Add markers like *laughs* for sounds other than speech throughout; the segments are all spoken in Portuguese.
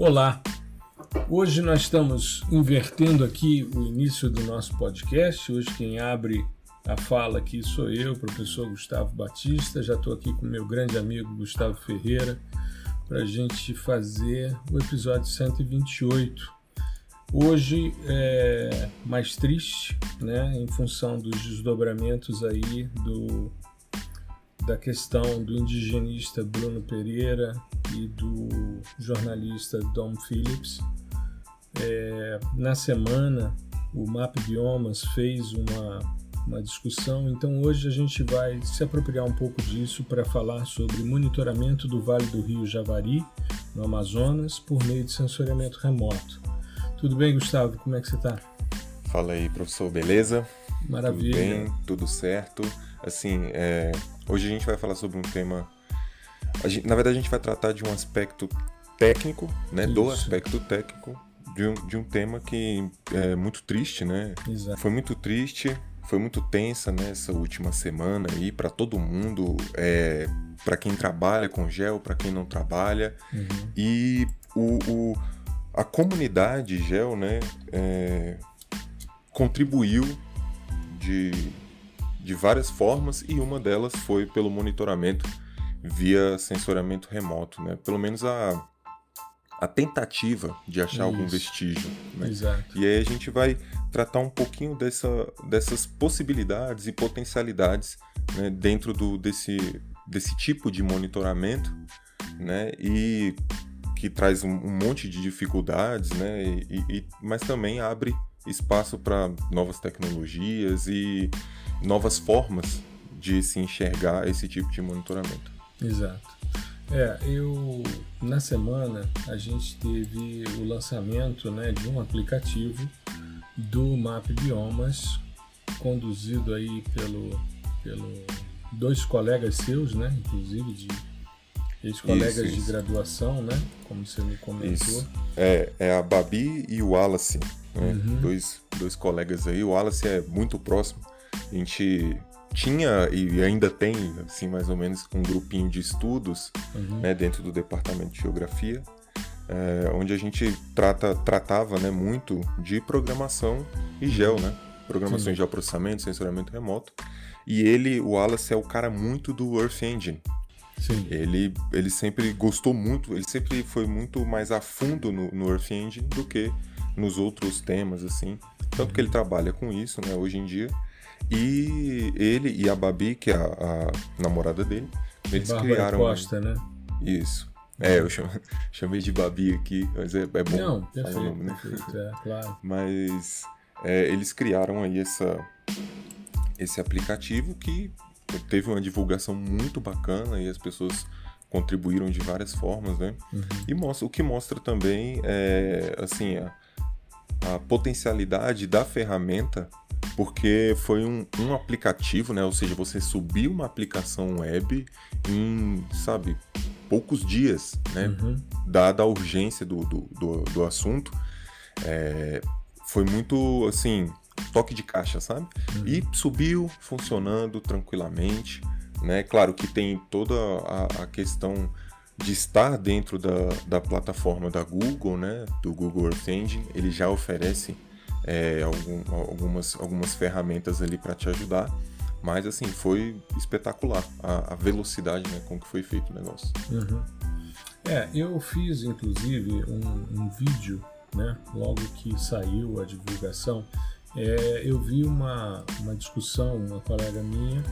Olá! Hoje nós estamos invertendo aqui o início do nosso podcast. Hoje quem abre a fala aqui sou eu, professor Gustavo Batista. Já estou aqui com meu grande amigo Gustavo Ferreira para a gente fazer o episódio 128. Hoje é mais triste, né, em função dos desdobramentos aí do da questão do indigenista Bruno Pereira e do jornalista Dom Phillips. É, na semana, o Map Biomas fez uma, uma discussão, então hoje a gente vai se apropriar um pouco disso para falar sobre monitoramento do Vale do Rio Javari, no Amazonas, por meio de sensoriamento remoto. Tudo bem, Gustavo? Como é que você está? Fala aí, professor, beleza? Maravilha. Tudo bem, tudo certo. Assim, é, hoje a gente vai falar sobre um tema. Gente, na verdade, a gente vai tratar de um aspecto técnico, né? Isso. Do aspecto técnico de um, de um tema que é muito triste, né? Exato. Foi muito triste, foi muito tensa nessa né, última semana aí para todo mundo, é, para quem trabalha com gel, para quem não trabalha. Uhum. E o, o, a comunidade gel, né? É, contribuiu de de várias formas e uma delas foi pelo monitoramento via sensoriamento remoto, né? Pelo menos a, a tentativa de achar Isso. algum vestígio. Né? Exato. E aí a gente vai tratar um pouquinho dessa, dessas possibilidades e potencialidades né, dentro do, desse, desse tipo de monitoramento, né? E que traz um, um monte de dificuldades, né? E, e, mas também abre espaço para novas tecnologias e novas formas de se enxergar esse tipo de monitoramento. Exato. É, eu na semana a gente teve o lançamento né, de um aplicativo do Map Biomas, conduzido aí pelo, pelo dois colegas seus, né, inclusive de ex-colegas de graduação, né, como você me comentou. Isso. É, é a Babi e o Wallace, né, uhum. dois, dois colegas aí. O Wallace é muito próximo a gente tinha e ainda tem, assim, mais ou menos, um grupinho de estudos uhum. né, dentro do departamento de geografia, é, onde a gente trata, tratava né, muito de programação e gel, né? Programação Sim. de processamento, sensoramento remoto. E ele, o Wallace, é o cara muito do Earth Engine. Sim. Ele, ele sempre gostou muito, ele sempre foi muito mais a fundo no, no Earth Engine do que nos outros temas, assim. Tanto que ele trabalha com isso, né, hoje em dia. E ele e a Babi, que é a, a namorada dele, eles Bárbara criaram. Costa, né? Isso. É, eu *laughs* chamei de Babi aqui, mas é, é bom. Não, perfeito, nome, né? perfeito, é, claro. Mas é, eles criaram aí essa, esse aplicativo que teve uma divulgação muito bacana e as pessoas contribuíram de várias formas, né? Uhum. E mostra, o que mostra também é, assim, a, a potencialidade da ferramenta porque foi um, um aplicativo, né? Ou seja, você subiu uma aplicação web em, sabe, poucos dias, né? Uhum. Dada a urgência do, do, do, do assunto, é, foi muito, assim, toque de caixa, sabe? Uhum. E subiu funcionando tranquilamente, né? Claro que tem toda a, a questão de estar dentro da, da plataforma da Google, né? Do Google Earth Engine, ele já oferece é, algum, algumas, algumas ferramentas ali para te ajudar. Mas assim, foi espetacular a, a, velocidade né, com que foi feito o negócio. Uhum. É, eu fiz inclusive um, um, vídeo, né, logo que saiu a divulgação, é, eu vi uma, uma discussão, uma colega minha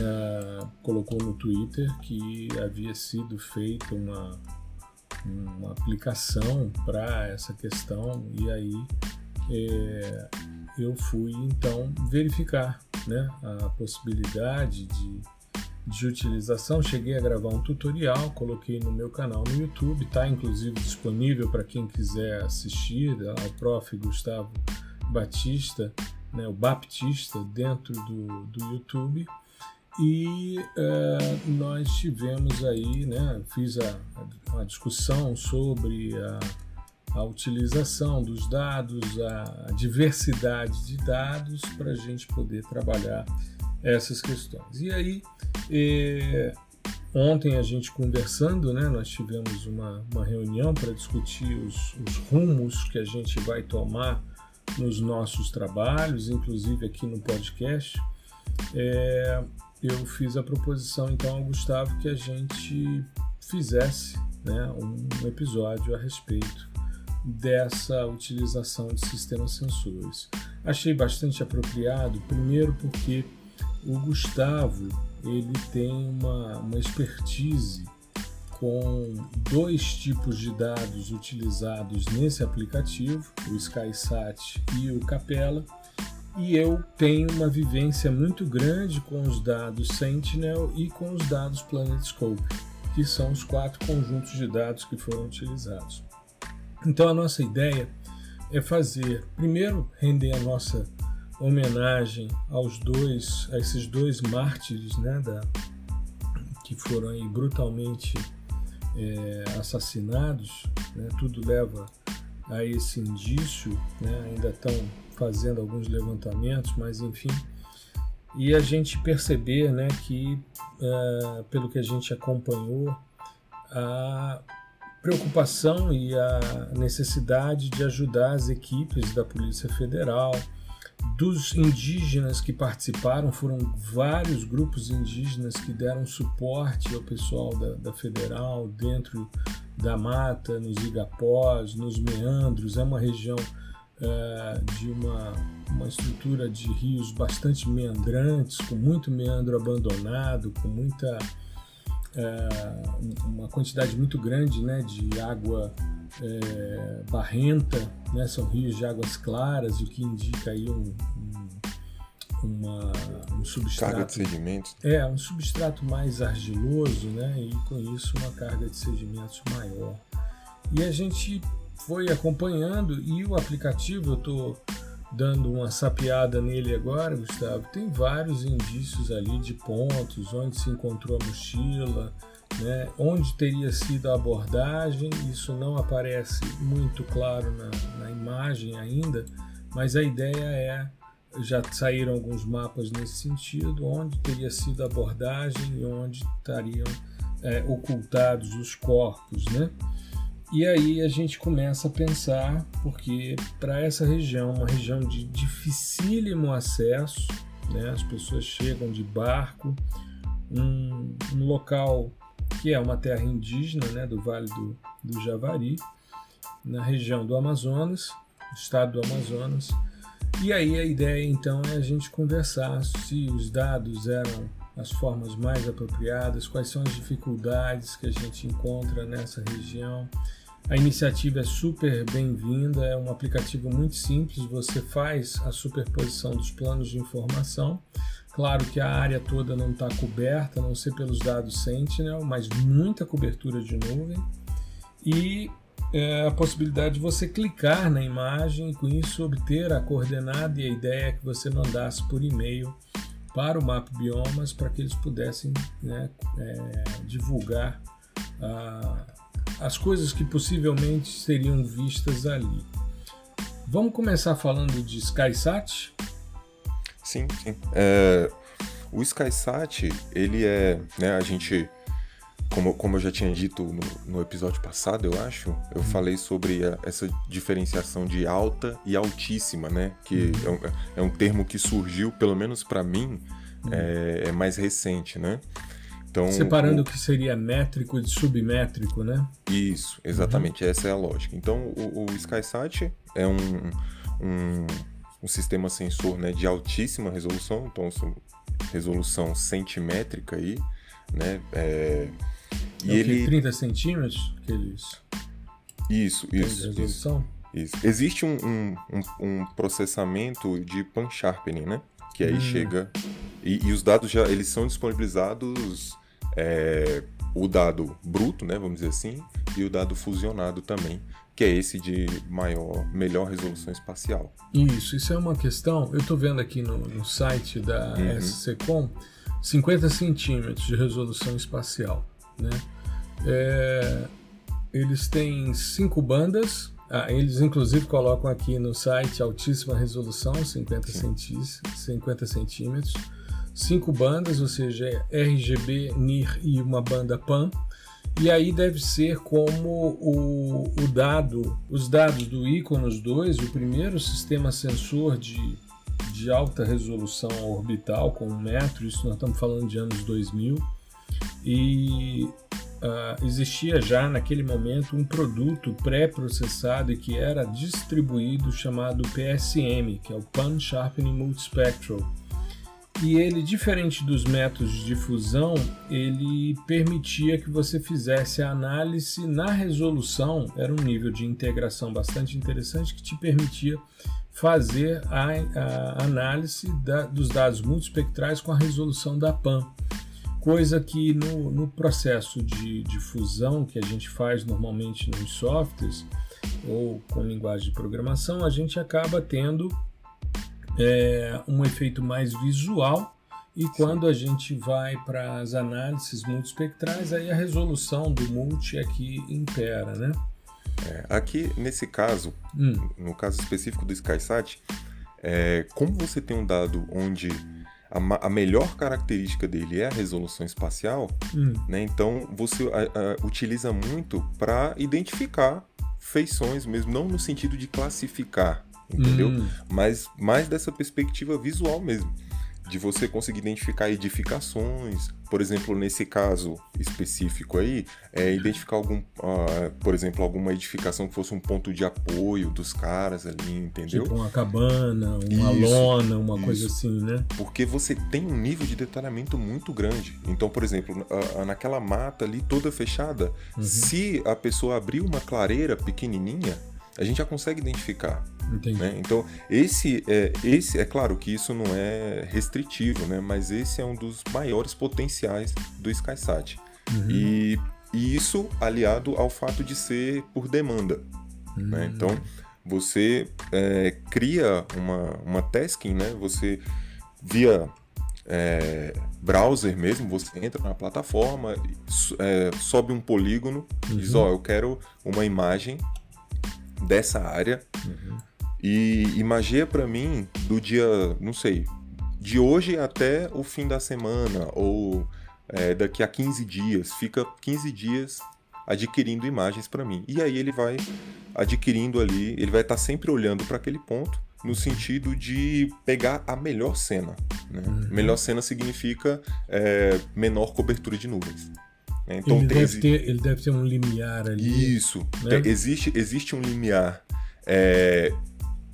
é, colocou no Twitter que havia sido feita uma, uma aplicação para essa questão e aí é, eu fui então verificar né, a possibilidade de, de utilização. Cheguei a gravar um tutorial, coloquei no meu canal no YouTube, está inclusive disponível para quem quiser assistir, ao prof. Gustavo Batista, né, o Baptista, dentro do, do YouTube. E uh, nós tivemos aí, né, fiz a, a, a discussão sobre a a utilização dos dados, a diversidade de dados para a gente poder trabalhar essas questões. E aí, é, ontem a gente conversando, né, nós tivemos uma, uma reunião para discutir os, os rumos que a gente vai tomar nos nossos trabalhos, inclusive aqui no podcast. É, eu fiz a proposição então ao Gustavo que a gente fizesse né, um episódio a respeito dessa utilização de sistemas sensores. Achei bastante apropriado, primeiro porque o Gustavo ele tem uma, uma expertise com dois tipos de dados utilizados nesse aplicativo, o SkySat e o Capella, e eu tenho uma vivência muito grande com os dados Sentinel e com os dados PlanetScope, que são os quatro conjuntos de dados que foram utilizados. Então a nossa ideia é fazer, primeiro, render a nossa homenagem aos dois, a esses dois mártires, né, da, que foram aí brutalmente é, assassinados. Né, tudo leva a esse indício, né, ainda estão fazendo alguns levantamentos, mas enfim. E a gente perceber né, que, uh, pelo que a gente acompanhou, a preocupação e a necessidade de ajudar as equipes da Polícia Federal, dos indígenas que participaram, foram vários grupos indígenas que deram suporte ao pessoal da, da Federal dentro da mata, nos igapós, nos meandros. É uma região é, de uma, uma estrutura de rios bastante meandrantes, com muito meandro abandonado, com muita é, uma quantidade muito grande né, de água é, barrenta, né, são rios de águas claras, o que indica aí um, um, uma, um substrato. Carga de sedimentos. É, um substrato mais argiloso, né, e com isso uma carga de sedimentos maior. E a gente foi acompanhando e o aplicativo, eu estou dando uma sapiada nele agora, Gustavo, tem vários indícios ali de pontos, onde se encontrou a mochila, né, onde teria sido a abordagem, isso não aparece muito claro na, na imagem ainda, mas a ideia é, já saíram alguns mapas nesse sentido, onde teria sido a abordagem e onde estariam é, ocultados os corpos, né? E aí a gente começa a pensar, porque para essa região, uma região de dificílimo acesso, né, as pessoas chegam de barco, um, um local que é uma terra indígena né, do Vale do, do Javari, na região do Amazonas, estado do Amazonas. E aí a ideia então é a gente conversar se os dados eram as formas mais apropriadas, quais são as dificuldades que a gente encontra nessa região. A iniciativa é super bem-vinda, é um aplicativo muito simples, você faz a superposição dos planos de informação. Claro que a área toda não está coberta, a não ser pelos dados Sentinel, mas muita cobertura de nuvem. E é, a possibilidade de você clicar na imagem e com isso obter a coordenada e a ideia que você mandasse por e-mail para o Map Biomas para que eles pudessem né, é, divulgar a, as coisas que possivelmente seriam vistas ali. Vamos começar falando de SkySat? Sim, sim. É, o SkySat, ele é, né, a gente, como, como eu já tinha dito no, no episódio passado, eu acho, eu uhum. falei sobre a, essa diferenciação de alta e altíssima, né, que uhum. é, um, é um termo que surgiu, pelo menos para mim, uhum. é, é mais recente, né? Então, Separando o que seria métrico de submétrico, né? Isso, exatamente, uhum. essa é a lógica. Então, o, o SkySat é um, um, um, sistema sensor né, de altíssima resolução, então resolução centimétrica aí, né? É, e é ele 30 centímetros que eles isso, isso, isso, isso. Existe um, um, um, processamento de pan sharpening, né? Que aí hum. chega e, e, os dados já eles são disponibilizados é, o dado bruto, né, vamos dizer assim, e o dado fusionado também, que é esse de maior, melhor resolução espacial. Isso, isso é uma questão. Eu estou vendo aqui no, no site da uhum. SCCOM 50 centímetros de resolução espacial, né? É, eles têm cinco bandas. Ah, eles inclusive colocam aqui no site altíssima resolução, 50, 50 centímetros cinco bandas, ou seja, RGB, NIR e uma banda PAN. E aí deve ser como o, o dado, os dados do Iconos 2, o primeiro sistema sensor de, de alta resolução orbital com um metro, isso nós estamos falando de anos 2000, e uh, existia já naquele momento um produto pré-processado que era distribuído chamado PSM, que é o Pan Sharpening Multispectral, e ele, diferente dos métodos de difusão, ele permitia que você fizesse a análise na resolução, era um nível de integração bastante interessante que te permitia fazer a, a análise da, dos dados multispectrais com a resolução da PAN, coisa que no, no processo de difusão que a gente faz normalmente nos softwares ou com linguagem de programação, a gente acaba tendo é, um efeito mais visual e quando a gente vai para as análises multispectrais, aí a resolução do multi é que impera, né? É, aqui, nesse caso, hum. no caso específico do SkySat, é, como você tem um dado onde a, a, melhor característica dele é a resolução espacial, hum. né, então você a, a, utiliza muito para identificar feições mesmo, não no sentido de classificar, entendeu? Hum. Mas mais dessa perspectiva visual mesmo, de você conseguir identificar edificações, por exemplo, nesse caso específico aí, é identificar algum, uh, por exemplo, alguma edificação que fosse um ponto de apoio dos caras ali, entendeu? Tipo uma cabana, uma isso, lona, uma isso. coisa assim, né? Porque você tem um nível de detalhamento muito grande. Então, por exemplo, uh, naquela mata ali toda fechada, uhum. se a pessoa abrir uma clareira pequenininha, a gente já consegue identificar. Né? Então, esse é, esse é claro que isso não é restritivo, né? mas esse é um dos maiores potenciais do SkySat. Uhum. E, e, isso aliado ao fato de ser por demanda. Uhum. Né? Então, você é, cria uma, uma tasking, né? você via é, browser mesmo, você entra na plataforma, é, sobe um polígono, uhum. diz, ó, oh, eu quero uma imagem dessa área uhum. e imagia para mim do dia, não sei, de hoje até o fim da semana ou é, daqui a 15 dias, fica 15 dias adquirindo imagens para mim. E aí ele vai adquirindo ali, ele vai estar tá sempre olhando para aquele ponto no sentido de pegar a melhor cena. Né? Uhum. Melhor cena significa é, menor cobertura de nuvens. Né? Então, ele, deve ter, ele deve ter um limiar ali. Isso. Né? existe, existe um limiar é,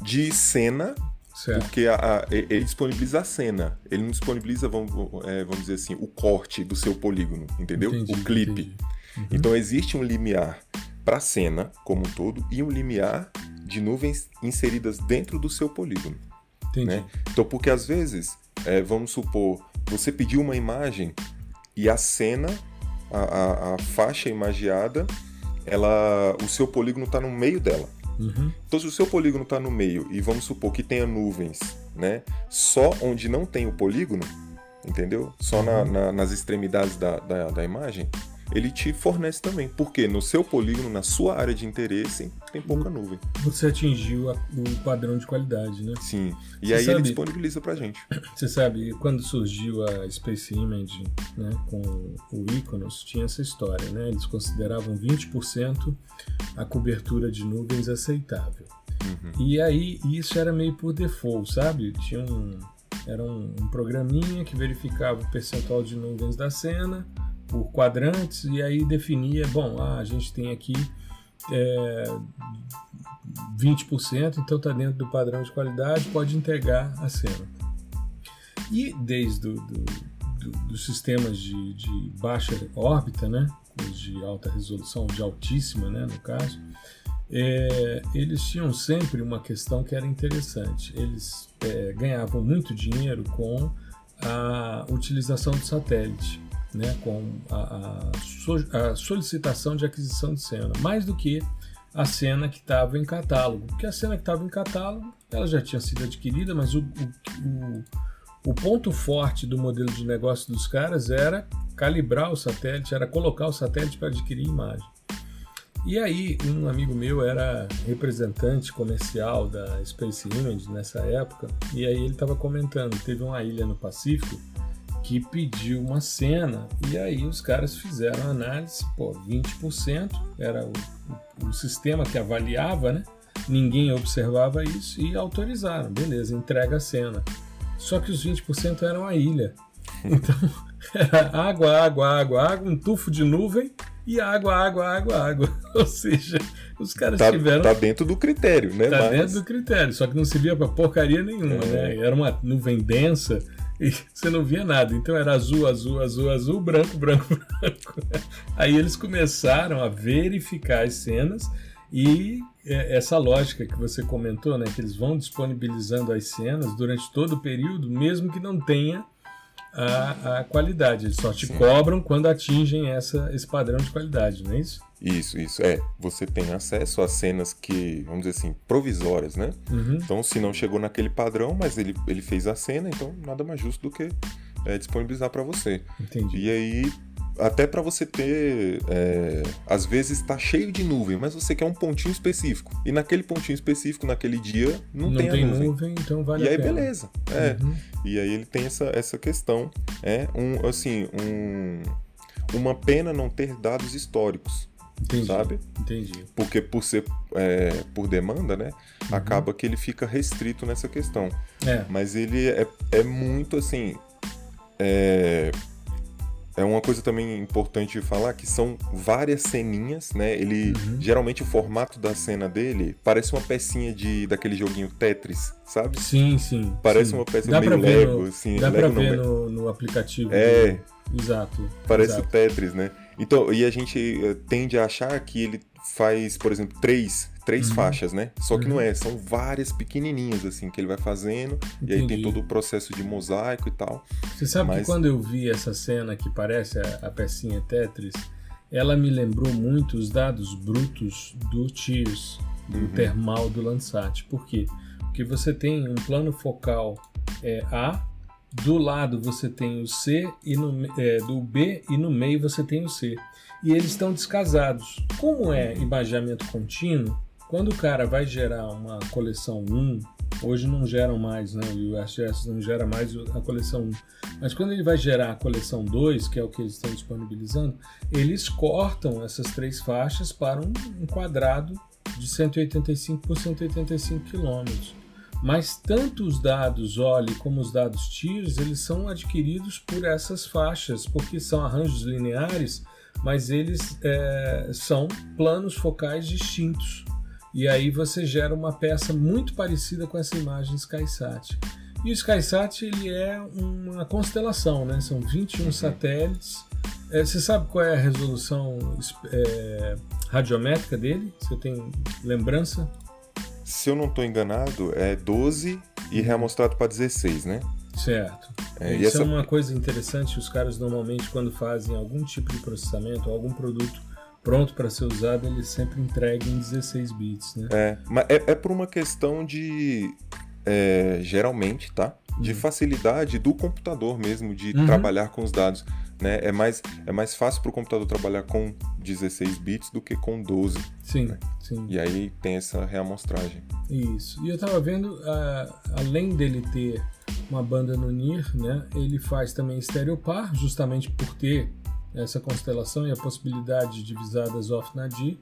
de cena, certo. porque a, a, ele disponibiliza a cena. Ele não disponibiliza, vamos, é, vamos dizer assim, o corte do seu polígono, entendeu? Entendi, o clipe. Uhum. Então existe um limiar para a cena como um todo e um limiar de nuvens inseridas dentro do seu polígono. Entendi. Né? Então, porque às vezes, é, vamos supor, você pediu uma imagem e a cena a, a, a faixa imagiada, ela, o seu polígono está no meio dela. Uhum. Então, se o seu polígono está no meio e vamos supor que tenha nuvens, né? Só onde não tem o polígono, entendeu? Só uhum. na, na, nas extremidades da, da, da imagem, ele te fornece também. Porque no seu polígono, na sua área de interesse, tem pouca nuvem. Você atingiu a, o padrão de qualidade, né? Sim. E Você aí sabe, ele disponibiliza pra gente. *clears throat* Você sabe, quando surgiu a Space Image, né, com o Iconos, tinha essa história, né? Eles consideravam 20% a cobertura de nuvens aceitável. Uhum. E aí, isso era meio por default, sabe? Tinha um, era um, um programinha que verificava o percentual de nuvens da cena, por quadrantes e aí definia, bom, ah, a gente tem aqui é, 20%, então está dentro do padrão de qualidade, pode entregar a cena. E desde do, do, do, dos sistemas de, de, baixa órbita, né, de alta resolução, de altíssima, né, no caso, é, eles tinham sempre uma questão que era interessante. Eles é, ganhavam muito dinheiro com a utilização do satélite né, com a, a, a solicitação de aquisição de cena, mais do que a cena que estava em catálogo. Porque a cena que estava em catálogo ela já tinha sido adquirida, mas o, o, o, ponto forte do modelo de negócio dos caras era calibrar o satélite, era colocar o satélite para adquirir imagem. E aí, um amigo meu era representante comercial da Space Image nessa época, e aí ele estava comentando: teve uma ilha no Pacífico que pediu uma cena e aí os caras fizeram a análise, pô, 20% era o, o, o sistema que avaliava, né? Ninguém observava isso e autorizaram, beleza, entrega a cena. Só que os 20% eram a ilha. Então, *laughs* era água, água, água, água, um tufo de nuvem e água, água, água, água. *laughs* Ou seja, os caras tá, tiveram. Tá dentro do critério, né? Tá Mas... dentro do critério, só que não servia pra porcaria nenhuma, é. né? Era uma nuvem densa e você não via nada. Então era azul, azul, azul, azul, branco, branco, *laughs* branco. Aí eles começaram a verificar as cenas e é, essa lógica que você comentou, né, que eles vão disponibilizando as cenas durante todo o período, mesmo que não tenha a, a qualidade. Eles só te Sim. cobram quando atingem essa, esse padrão de qualidade, não é isso? Isso, isso. É, você tem acesso a cenas que, vamos dizer assim, provisórias, né? Uhum. Então, se não chegou naquele padrão, mas ele, ele fez a cena, então nada mais justo do que é, disponibilizar para você. Entendi. E aí, até para você ter. É, às vezes está cheio de nuvem, mas você quer um pontinho específico. E naquele pontinho específico, naquele dia, não, não tem, tem a nuvem. nuvem. então vale e aí, pena. beleza. É. Uhum. E aí ele tem essa, essa questão. É um, assim, um, uma pena não ter dados históricos. Entendi, sabe? Entendi. Porque por ser é, por demanda, né? Uhum. Acaba que ele fica restrito nessa questão. É. Mas ele é, é muito assim. É, é uma coisa também importante de falar que são várias ceninhas, né? Ele uhum. geralmente o formato da cena dele parece uma pecinha de daquele joguinho Tetris, sabe? Sim, sim. Parece sim. uma peça dá meio Lego, no, assim. Dá Lego pra ver no, no, aplicativo. É. Do... Exato. Parece exato. o Tetris, né? Então, e a gente eh, tende a achar que ele faz, por exemplo, três, três uhum. faixas, né? Só que uhum. não é, são várias pequenininhas, assim, que ele vai fazendo. Entendi. E aí tem todo o processo de mosaico e tal. Você sabe Mas... que quando eu vi essa cena que parece a, a pecinha Tetris, ela me lembrou muito os dados brutos do TIRS, do uhum. termal do Landsat. Por quê? Porque você tem um plano focal é, A, do lado você tem o C e no, é, do B e no meio você tem o C. E eles estão descasados. Como é imaginamento contínuo, quando o cara vai gerar uma coleção 1, hoje não geram mais, né? O USGS não gera mais a coleção 1. Mas quando ele vai gerar a coleção 2, que é o que eles estão disponibilizando, eles cortam essas três faixas para um, um quadrado de 185 por 185 quilômetros. Mas tanto os dados OLE como os dados TIRS, eles são adquiridos por essas faixas, porque são arranjos lineares, mas eles é, são planos focais distintos. E aí você gera uma peça muito parecida com essa imagem SkySat. E o SkySat ele é uma constelação, né? São 21 uhum. satélites. É, você sabe qual é a resolução é, radiométrica dele? Você tem lembrança? Se eu não estou enganado, é 12 e reamostrado para 16, né? Certo. É, Isso essa... é uma coisa interessante. Os caras normalmente, quando fazem algum tipo de processamento, algum produto pronto para ser usado, eles sempre entregam em 16 bits, né? É, mas é, é por uma questão de. É, geralmente, tá? De uhum. facilidade do computador mesmo, de uhum. trabalhar com os dados. Né? É, mais, é mais fácil para o computador trabalhar com 16 bits do que com 12. Sim, né? sim. E aí tem essa reamostragem. Isso. E eu estava vendo, uh, além dele ter uma banda no NIR, né, ele faz também estereopar, justamente por ter essa constelação e a possibilidade de visadas off-nadir,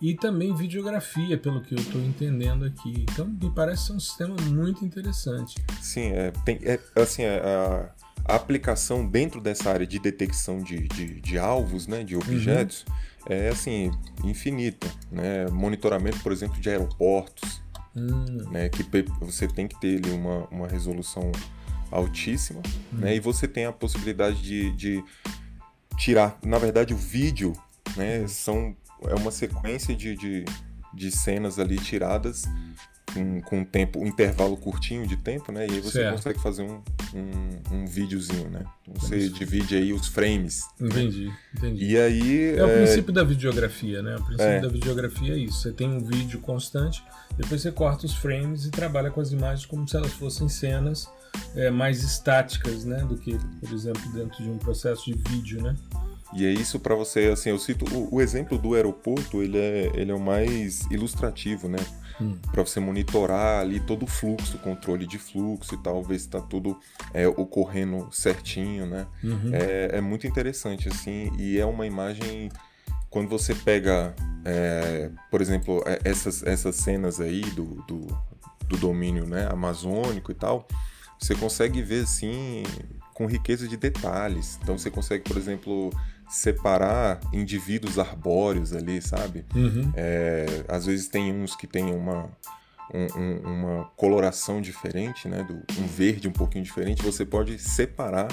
e também videografia, pelo que eu estou entendendo aqui. Então, me parece ser um sistema muito interessante. Sim, é, tem, é assim, é, a, a aplicação dentro dessa área de detecção de, de, de alvos, né, de objetos, uhum. é assim, infinita. Né? Monitoramento, por exemplo, de aeroportos, uhum. né, que você tem que ter ali uma, uma resolução altíssima, uhum. né, e você tem a possibilidade de, de tirar, na verdade, o vídeo, né, são, é uma sequência de, de, de cenas ali tiradas com, com um tempo, um intervalo curtinho de tempo, né? E aí você certo. consegue fazer um, um, um videozinho, né? Você Isso. divide aí os frames. Entendi, né? entendi. E aí. É, é, o princípio da videografia, né? O princípio é. da videografia é isso. Você tem um vídeo constante, depois você corta os frames e trabalha com as imagens como se elas fossem cenas é, mais estáticas, né? Do que, por exemplo, dentro de um processo de vídeo, né? E é isso para você, assim, eu cito o, o, exemplo do aeroporto, ele é, ele é o mais ilustrativo, né? Hum. para você monitorar ali todo o fluxo, controle de fluxo e tal, ver se está tudo é, ocorrendo certinho, né? Uhum. É, é, muito interessante, assim, e é uma imagem. Quando você pega, é, por exemplo, é, essas, essas cenas aí do, do, do domínio né, amazônico e tal, você consegue ver assim com riqueza de detalhes. Então você consegue, por exemplo, separar indivíduos arbóreos ali, sabe? Uhum. É, às vezes tem uns que tem uma, um, um, uma coloração diferente, né? Do, um verde um pouquinho diferente. Você pode separar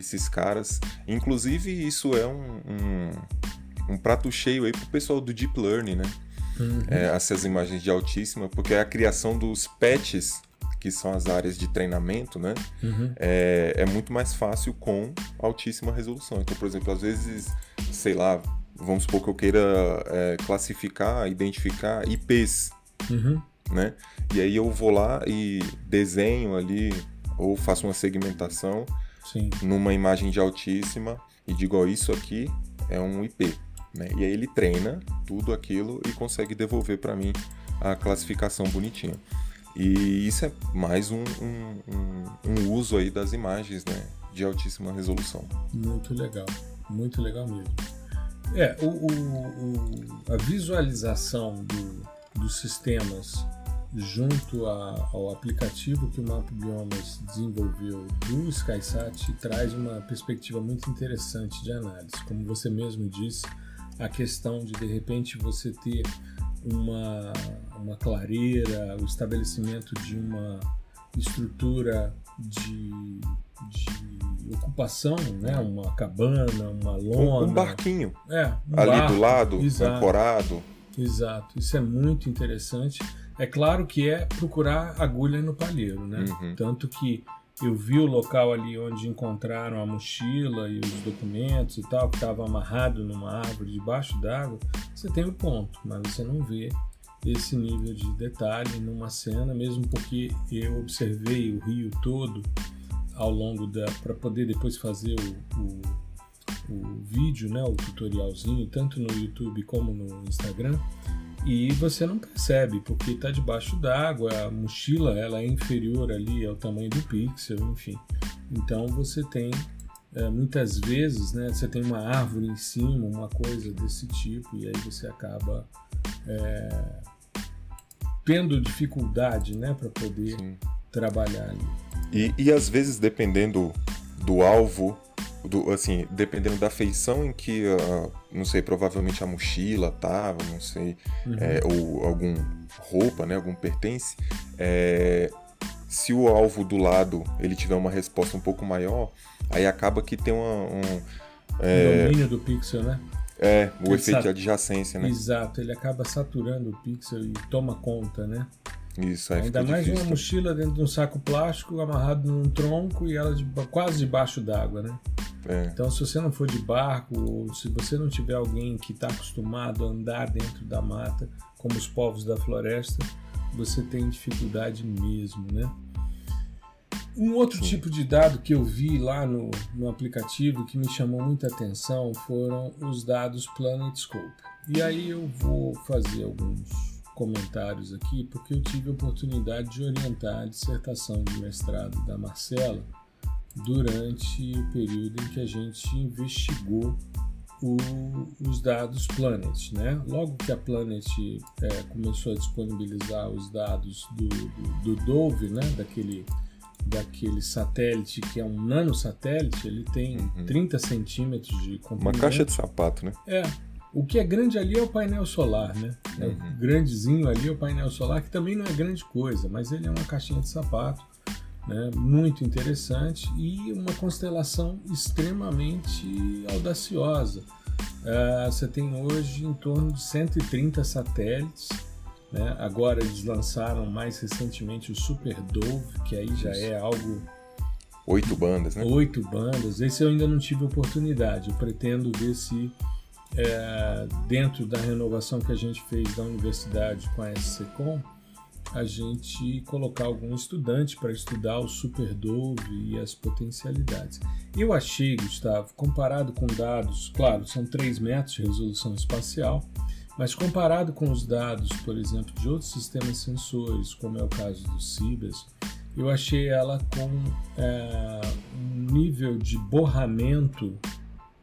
esses caras. Inclusive, isso é um, um, um prato cheio aí pro pessoal do Deep Learning, né? Uhum. É, essas imagens de altíssima, porque é a criação dos patches que são as áreas de treinamento, né? Uhum. É, é muito mais fácil com altíssima resolução. Então, por exemplo, às vezes, sei lá, vamos supor que eu queira é, classificar, identificar IPs, uhum. né? E aí eu vou lá e desenho ali ou faço uma segmentação Sim. numa imagem de altíssima e digo, ó, isso aqui é um IP, né? E aí ele treina tudo aquilo e consegue devolver para mim a classificação bonitinha. E isso é mais um, um, um, um uso aí das imagens, né? De altíssima resolução. Muito legal, muito legal mesmo. É, o, o, o, a visualização do, dos sistemas junto a, ao aplicativo que o Map Biomas desenvolveu do SkySat traz uma perspectiva muito interessante de análise. Como você mesmo disse, a questão de de repente você ter uma, uma clareira, o estabelecimento de uma estrutura de, de ocupação, né? uma cabana, uma lona. Um, um barquinho. É, um ali barco, do lado, exato, ancorado. Exato, isso é muito interessante. É claro que é procurar agulha no palheiro, né? Uhum. Tanto que eu vi o local ali onde encontraram a mochila e os documentos e tal, que estava amarrado numa árvore debaixo d'água. Você tem o ponto, mas você não vê esse nível de detalhe numa cena, mesmo porque eu observei o rio todo ao longo da. para poder depois fazer o, o, o vídeo, né, o tutorialzinho, tanto no YouTube como no Instagram e você não percebe porque está debaixo d'água, a mochila ela é inferior ali ao tamanho do pixel, enfim. Então você tem é, muitas vezes, né, você tem uma árvore em cima, uma coisa desse tipo e aí você acaba é, tendo dificuldade, né, para poder Sim. trabalhar ali. E, e às vezes dependendo do alvo do, assim, dependendo da feição em que, uh, não sei, provavelmente a mochila tava, não sei, uhum. é, ou algum roupa, né, algum pertence, é, se o alvo do lado ele tiver uma resposta um pouco maior, aí acaba que tem uma, um... É, domínio do pixel, né? É, o ele efeito de adjacência, né? Exato, ele acaba saturando o pixel e toma conta, né? Isso, aí Ainda mais difícil. uma mochila dentro de um saco plástico amarrado num tronco e ela de, quase debaixo d'água, né? É. Então, se você não for de barco ou se você não tiver alguém que está acostumado a andar dentro da mata, como os povos da floresta, você tem dificuldade mesmo, né? Um outro Sim. tipo de dado que eu vi lá no, no aplicativo que me chamou muita atenção foram os dados PlanetScope. E aí eu vou fazer alguns comentários aqui, porque eu tive a oportunidade de orientar a dissertação de mestrado da Marcela durante o período em que a gente investigou o, os dados Planet. Né? Logo que a Planet é, começou a disponibilizar os dados do, do, do Dove, né? daquele, daquele satélite que é um nanosatélite, ele tem uhum. 30 centímetros de comprimento. Uma caixa de sapato, né? É, o que é grande ali é o painel solar, né? É uhum. O grandezinho ali é o painel solar, que também não é grande coisa, mas ele é uma caixinha de sapato, né? muito interessante e uma constelação extremamente audaciosa. Uh, você tem hoje em torno de 130 satélites. Né? Agora eles lançaram mais recentemente o Super Dove, que aí já é algo Oito bandas, né? Oito bandas. Esse eu ainda não tive oportunidade. Eu pretendo ver se é, dentro da renovação que a gente fez da universidade com a SCCOM, a gente colocar algum estudante para estudar o Superdove e as potencialidades. Eu achei, Gustavo, comparado com dados, claro, são 3 metros de resolução espacial, Mas comparado com os dados, por exemplo, de outros sistemas sensores, como é o caso do Cibers, eu achei ela com é, um nível de borramento,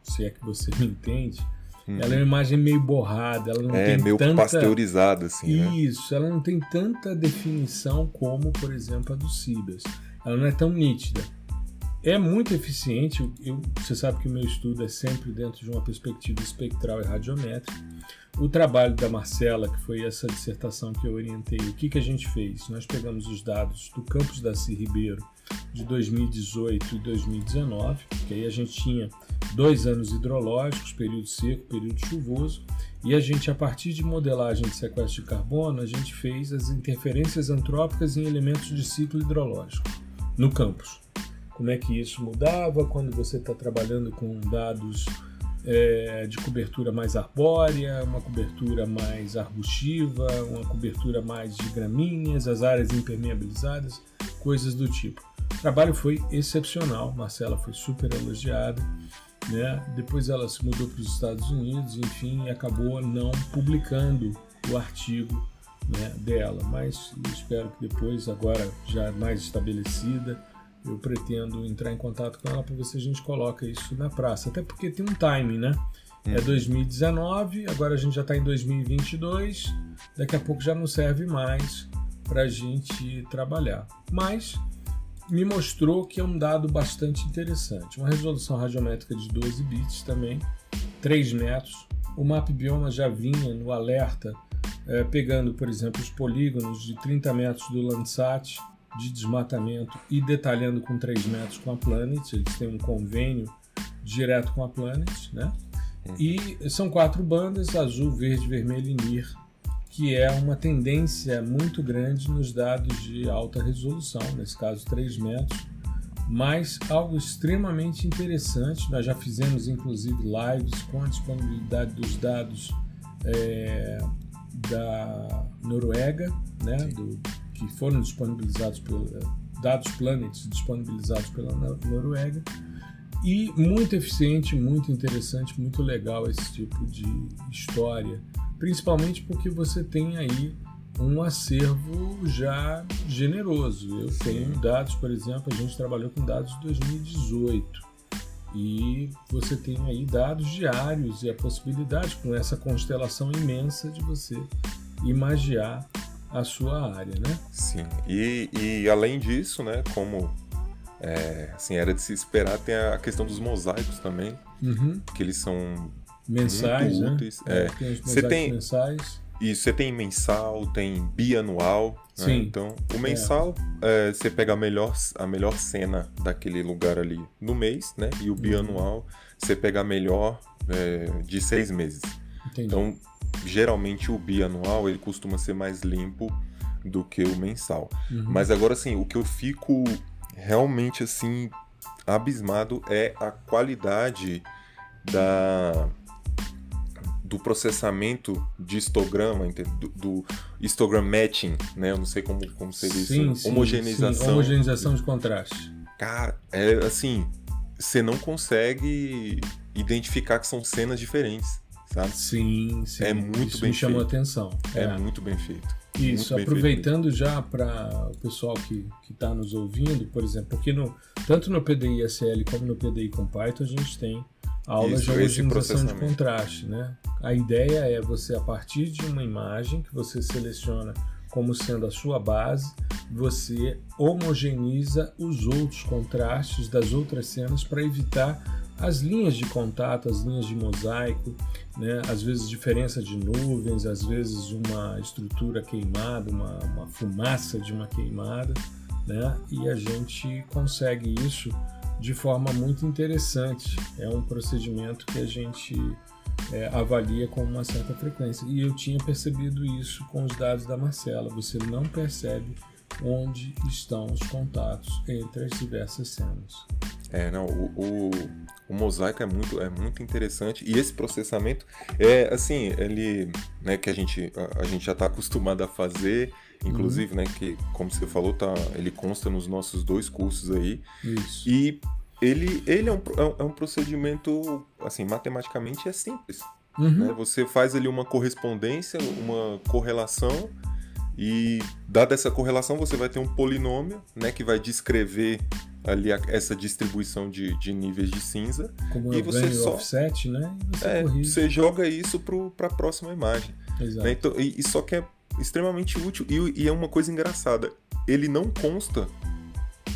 se é que você me entende, uhum. ela é uma imagem meio borrada, ela não é, tem meio tanta... pasteurizada, assim, né? Isso, ela não tem tanta definição como, por exemplo, a do Cibers. Ela não é tão nítida. É muito eficiente, eu, você sabe que o meu estudo é sempre dentro de uma perspectiva espectral e radiométrica. O trabalho da Marcela, que foi essa dissertação que eu orientei, o que, que a gente fez? Nós pegamos os dados do campus da. Ribeiro de 2018 e 2019, que aí a gente tinha dois anos hidrológicos, período seco, período chuvoso, e a gente, a partir de modelagem de sequestro de carbono, a gente fez as interferências antrópicas em elementos de ciclo hidrológico no campus. Como é que isso mudava quando você está trabalhando com dados é, de cobertura mais arbórea, uma cobertura mais arbustiva, uma cobertura mais de gramíneas, as áreas impermeabilizadas, coisas do tipo. O trabalho foi excepcional, Marcela foi super elogiada. Né? Depois ela se mudou para os Estados Unidos, enfim, e acabou não publicando o artigo né, dela, mas espero que depois, agora já mais estabelecida, eu pretendo entrar em contato com ela para ver se a gente coloca isso na praça. Até porque tem um timing, né? É 2019, uhum. agora a gente já está em 2022, daqui a pouco já não serve mais para a gente trabalhar. Mas me mostrou que é um dado bastante interessante. Uma resolução radiométrica de 12 bits também, 3 metros. O Map Bioma já vinha no alerta, é, pegando, por exemplo, os polígonos de 30 metros do Landsat de desmatamento e detalhando com 3 metros com a Planet. Eles têm um convênio direto com a Planet, né? Uhum. E são quatro bandas, azul, verde, vermelho e NIR, que é uma tendência muito grande nos dados de alta resolução, nesse caso 3 metros, mas algo extremamente interessante. Nós já fizemos inclusive lives com a disponibilidade dos dados é, da Noruega, né, do, que foram disponibilizados pelo dados Planets disponibilizados pela Noruega. E muito eficiente, muito interessante, muito legal esse tipo de história, principalmente porque você tem aí um acervo já generoso. Eu tenho dados, por exemplo, a gente trabalhou com dados de 2018 e você tem aí dados diários e a possibilidade com essa constelação imensa de você imagiar a sua área, né? Sim. E, e além disso, né, como é, assim, era de se esperar, tem a questão dos mosaicos também, uhum. que eles são mensais, muito né? úteis. É, tem você tem mensais. Isso, você tem mensal, tem bianual. Né? Sim. Então, o mensal, é. É, você pega a melhor, a melhor cena daquele lugar ali no mês, né? E o bianual, uhum. você pega a melhor é, de seis meses. Entendi. Então, geralmente o bianual ele costuma ser mais limpo do que o mensal. Uhum. Mas agora assim, o que eu fico realmente assim abismado é a qualidade da do processamento de histograma, do, do histogram matching, né? Eu não sei como, como seria sim, isso. Sim, Homogeneização. Sim. Homogeneização de contraste. Cara, é assim, você não consegue identificar que são cenas diferentes sabe? Sim, sim. É muito Isso bem me chamou feito. atenção. É, é, muito bem feito. Isso, bem aproveitando feito já para o pessoal que está nos ouvindo, por exemplo, porque no, tanto no PDI SL como no PDI com Python a gente tem aulas Isso, de homogeneização de contraste. Né? A ideia é você, a partir de uma imagem que você seleciona como sendo a sua base, você homogeneiza os outros contrastes das outras cenas para evitar as linhas de contato, as linhas de mosaico, né? às vezes diferença de nuvens, às vezes uma estrutura queimada, uma, uma fumaça de uma queimada, né? e a gente consegue isso de forma muito interessante. É um procedimento que a gente é, avalia com uma certa frequência. E eu tinha percebido isso com os dados da Marcela. Você não percebe onde estão os contatos entre as diversas cenas. É, não, o, o, o, mosaico é muito, é muito interessante e esse processamento é assim, ele, né, que a gente, a, a gente já está acostumado a fazer, inclusive, uhum. né, que como você falou, tá, ele consta nos nossos dois cursos aí. Isso. E ele, ele é um, é um é procedimento, assim, matematicamente é simples. Uhum. Né? Você faz ali uma correspondência, uma correlação, e dada essa correlação, você vai ter um polinômio né, que vai descrever ali a, essa distribuição de, de, níveis de cinza. Como e você só offset, né? Você, é, você joga isso para a próxima imagem. Exato. Né? Então, e, e, só que é extremamente útil e, e é uma coisa engraçada. Ele não consta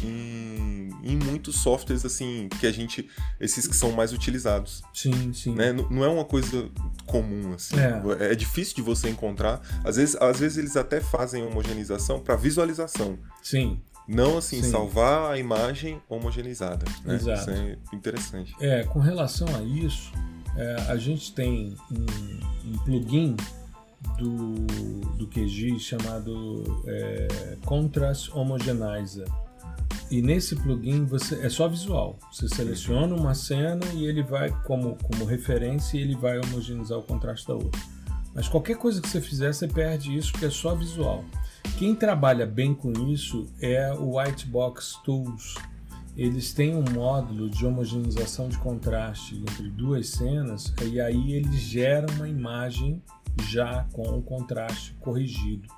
em, em, muitos softwares assim que a gente esses que são mais utilizados sim sim né? não, não é uma coisa comum assim é. é. difícil de você encontrar às vezes às vezes eles até fazem homogeneização para visualização sim não assim sim. salvar a imagem homogeneizada né? Exato. isso é interessante é com relação a isso é, a gente tem um, um plugin do, do QGIS chamado é, Contrast Homogenizer e nesse plugin você é só visual. Você seleciona uma cena e ele vai como, como referência e ele vai homogeneizar o contraste da outra. Mas qualquer coisa que você fizer, você perde isso porque é só visual. Quem trabalha bem com isso é o Whitebox Tools. Eles têm um módulo de homogeneização de contraste entre duas cenas e aí eles geram uma imagem já com o contraste corrigido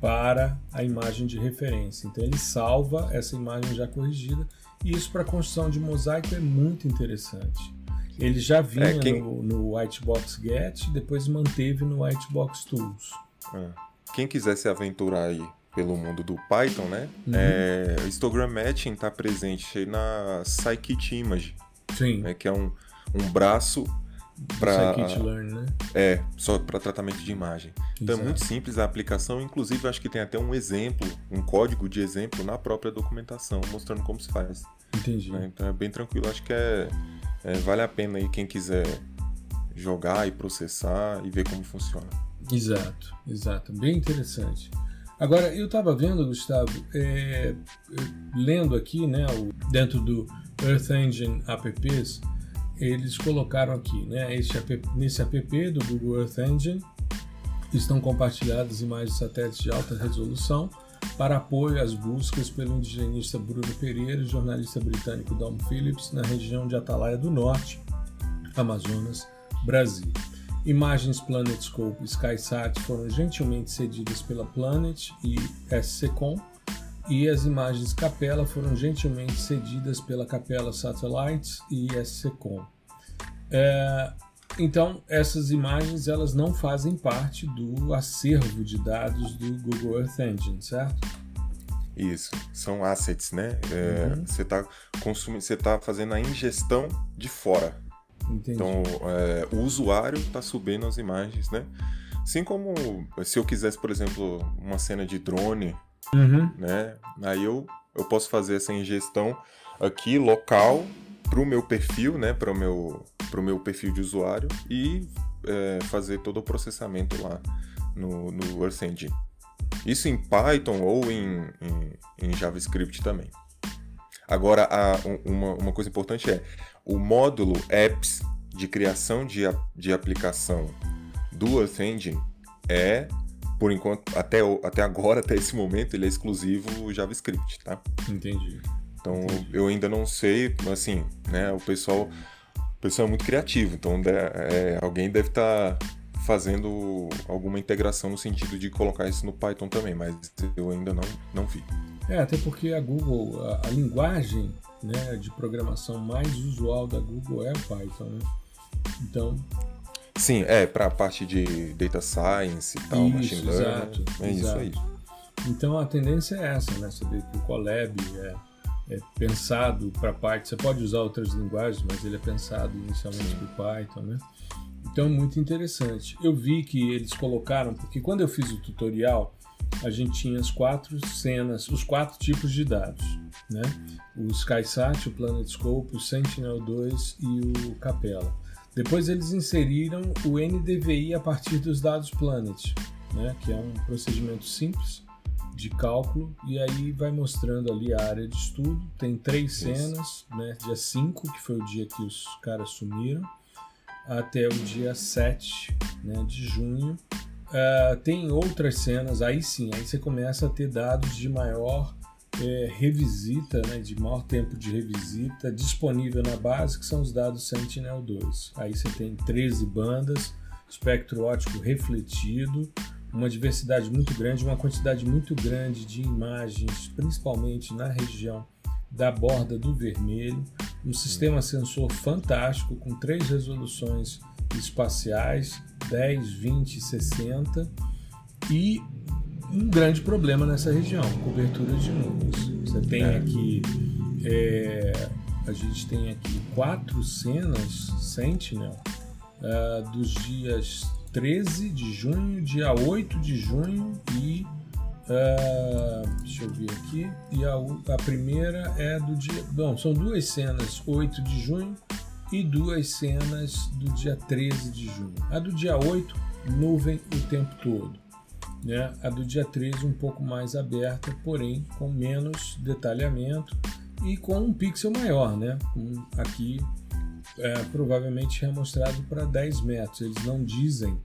para a imagem de referência. Então ele salva essa imagem já corrigida e isso para a construção de mosaico é muito interessante. Ele já vinha é, quem... no, no Whitebox Get, depois manteve no Whitebox Tools. É. Quem quiser se aventurar aí pelo mundo do Python, né? Uhum. É, o histogram matching está presente na Scikit Image, Sim. Né, que é um, um braço para Learn, né? É, só para tratamento de imagem. Então Exato. é muito simples a aplicação, inclusive acho que tem até um exemplo, um código de exemplo na própria documentação, mostrando como se faz. Entendi. Né? Então é bem tranquilo, acho que é, é, vale a pena aí quem quiser jogar e processar e ver como funciona. Exato, exato, bem interessante. Agora, eu estava vendo, Gustavo, é, lendo aqui, né, o, dentro do Earth Engine Apps, eles colocaram aqui, né, app, nesse app do Google Earth Engine estão compartilhadas imagens de satélites de alta resolução para apoio às buscas pelo indigenista Bruno Pereira e jornalista britânico Dom Phillips na região de Atalaia do Norte, Amazonas, Brasil. Imagens PlanetScope e SkySat foram gentilmente cedidas pela Planet e SCCOM, e as imagens Capella foram gentilmente cedidas pela Capella Satellites e SCCOM. É, então, essas imagens elas não fazem parte do acervo de dados do Google Earth Engine, certo? Isso, são assets, né? É, uhum. Você está consumindo, você está fazendo a ingestão de fora. Entendi. Então, é, o usuário está subindo as imagens, né? Assim como se eu quisesse, por exemplo, uma cena de drone Uhum. Né? Aí eu, eu posso fazer essa ingestão aqui local para o meu perfil, né? Para o meu, pro meu perfil de usuário e é, fazer todo o processamento lá no, no Earth Engine. Isso em Python ou em, em, em JavaScript também. Agora, a, uma, uma coisa importante é o módulo apps de criação de, de aplicação do Earth Engine é por enquanto, até, até agora, *laughs* até esse momento, ele é exclusivo JavaScript, tá? Entendi. Então Entendi. eu ainda não sei, assim, né? O pessoal, o pessoal é muito criativo, então é, alguém deve estar tá fazendo alguma integração no sentido de colocar isso no Python também, mas eu ainda não, não vi. É, até porque a Google, a, a linguagem né, de programação mais usual da Google é o Python, né? Então, Sim, é, para a parte de data science e tal, isso, machine learning. Exato, é exato. isso aí. Então a tendência é essa, né? Saber que o Colab é, é pensado para parte. Você pode usar outras linguagens, mas ele é pensado inicialmente para Python, né? Então é muito interessante. Eu vi que eles colocaram, porque quando eu fiz o tutorial, a gente tinha as quatro cenas, os quatro tipos de dados, né? O SkySat, o PlanetScope, o Sentinel-2 e o Capella. Depois eles inseriram o NDVI a partir dos dados Planet, né, que é um procedimento simples de cálculo e aí vai mostrando ali a área de estudo. Tem três cenas, né, dia 5, que foi o dia que os caras sumiram, até o dia 7 né, de junho. Uh, tem outras cenas, aí sim, aí você começa a ter dados de maior é, revisita, né, de maior tempo de revisita, disponível na base, que são os dados Sentinel-2. Aí você tem 13 bandas, espectro óptico refletido, uma diversidade muito grande, uma quantidade muito grande de imagens, principalmente na região da borda do vermelho, um sistema sensor fantástico com três resoluções espaciais, 10, 20 e 60, e um grande problema nessa região, cobertura de nuvens. Você tem é. aqui, é, a gente tem aqui quatro cenas Sentinel uh, dos dias 13 de junho, dia 8 de junho e uh, deixa eu ver aqui e a, a primeira é do dia, bom, são duas cenas 8 de junho e duas cenas do dia 13 de junho. A do dia 8, nuvem o tempo todo. Né? A do dia 13 um pouco mais aberta, porém com menos detalhamento e com um pixel maior, né? aqui é, provavelmente remostrado para 10 metros. Eles não dizem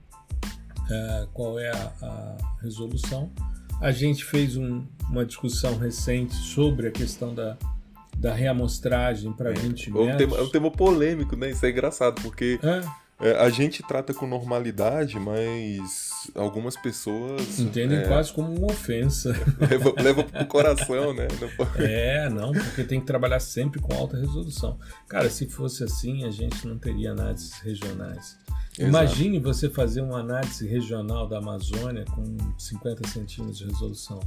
é, qual é a, a, resolução. A gente fez um, uma discussão recente sobre a questão da, da reamostragem para é, 20 metros. É um, tema, é um tema polêmico, né? Isso é engraçado, porque é. É, a gente trata com normalidade, mas algumas pessoas. Entendem é, quase como uma ofensa. *laughs* Leva, leva pro coração, né? Não é, não, porque tem que trabalhar sempre com alta resolução. Cara, se fosse assim, a gente não teria análises regionais. Exato. Imagine você fazer uma análise regional da Amazônia com 50 centímetros de resolução.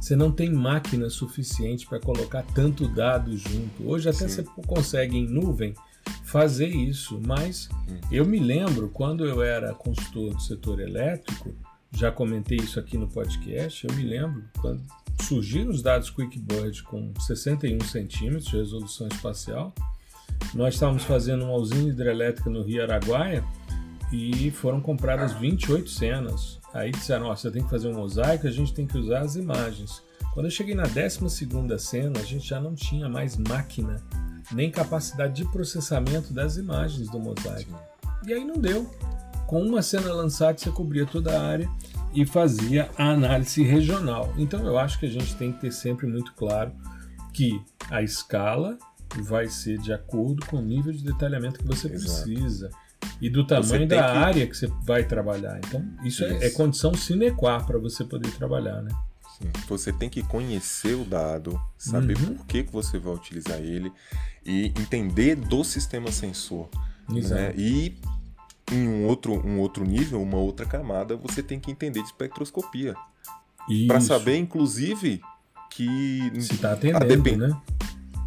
Você não tem máquina suficiente para colocar tanto dado junto. Hoje até Sim. você consegue em nuvem fazer isso, mas hum. eu me lembro quando eu era consultor do setor elétrico, já comentei isso aqui no podcast, eu me lembro quando surgiram os dados QuickBird com 61 centímetros de resolução espacial, nós estávamos fazendo uma usina hidrelétrica no Rio Araguaia e foram compradas 28 cenas. Aí disseram, ó, você tem que fazer um mosaico, a gente tem que usar as imagens. Quando eu cheguei na 12 cena, a gente já não tinha mais máquina nem capacidade de processamento das imagens do mosaico. E aí não deu. Com uma cena lançada, você cobria toda a área e fazia a análise regional. Então eu acho que a gente tem que ter sempre muito claro que a escala vai ser de acordo com o nível de detalhamento que você Exato. precisa e do tamanho da que... área que você vai trabalhar. Então, isso, isso. É, é, condição sine qua para você poder trabalhar, né? Você tem que conhecer o dado, saber uhum. por que, que você vai utilizar ele e entender do sistema sensor. Né? E em um outro, um outro nível, uma outra camada, você tem que entender de espectroscopia. Para saber, inclusive, que. Se está atendendo, né?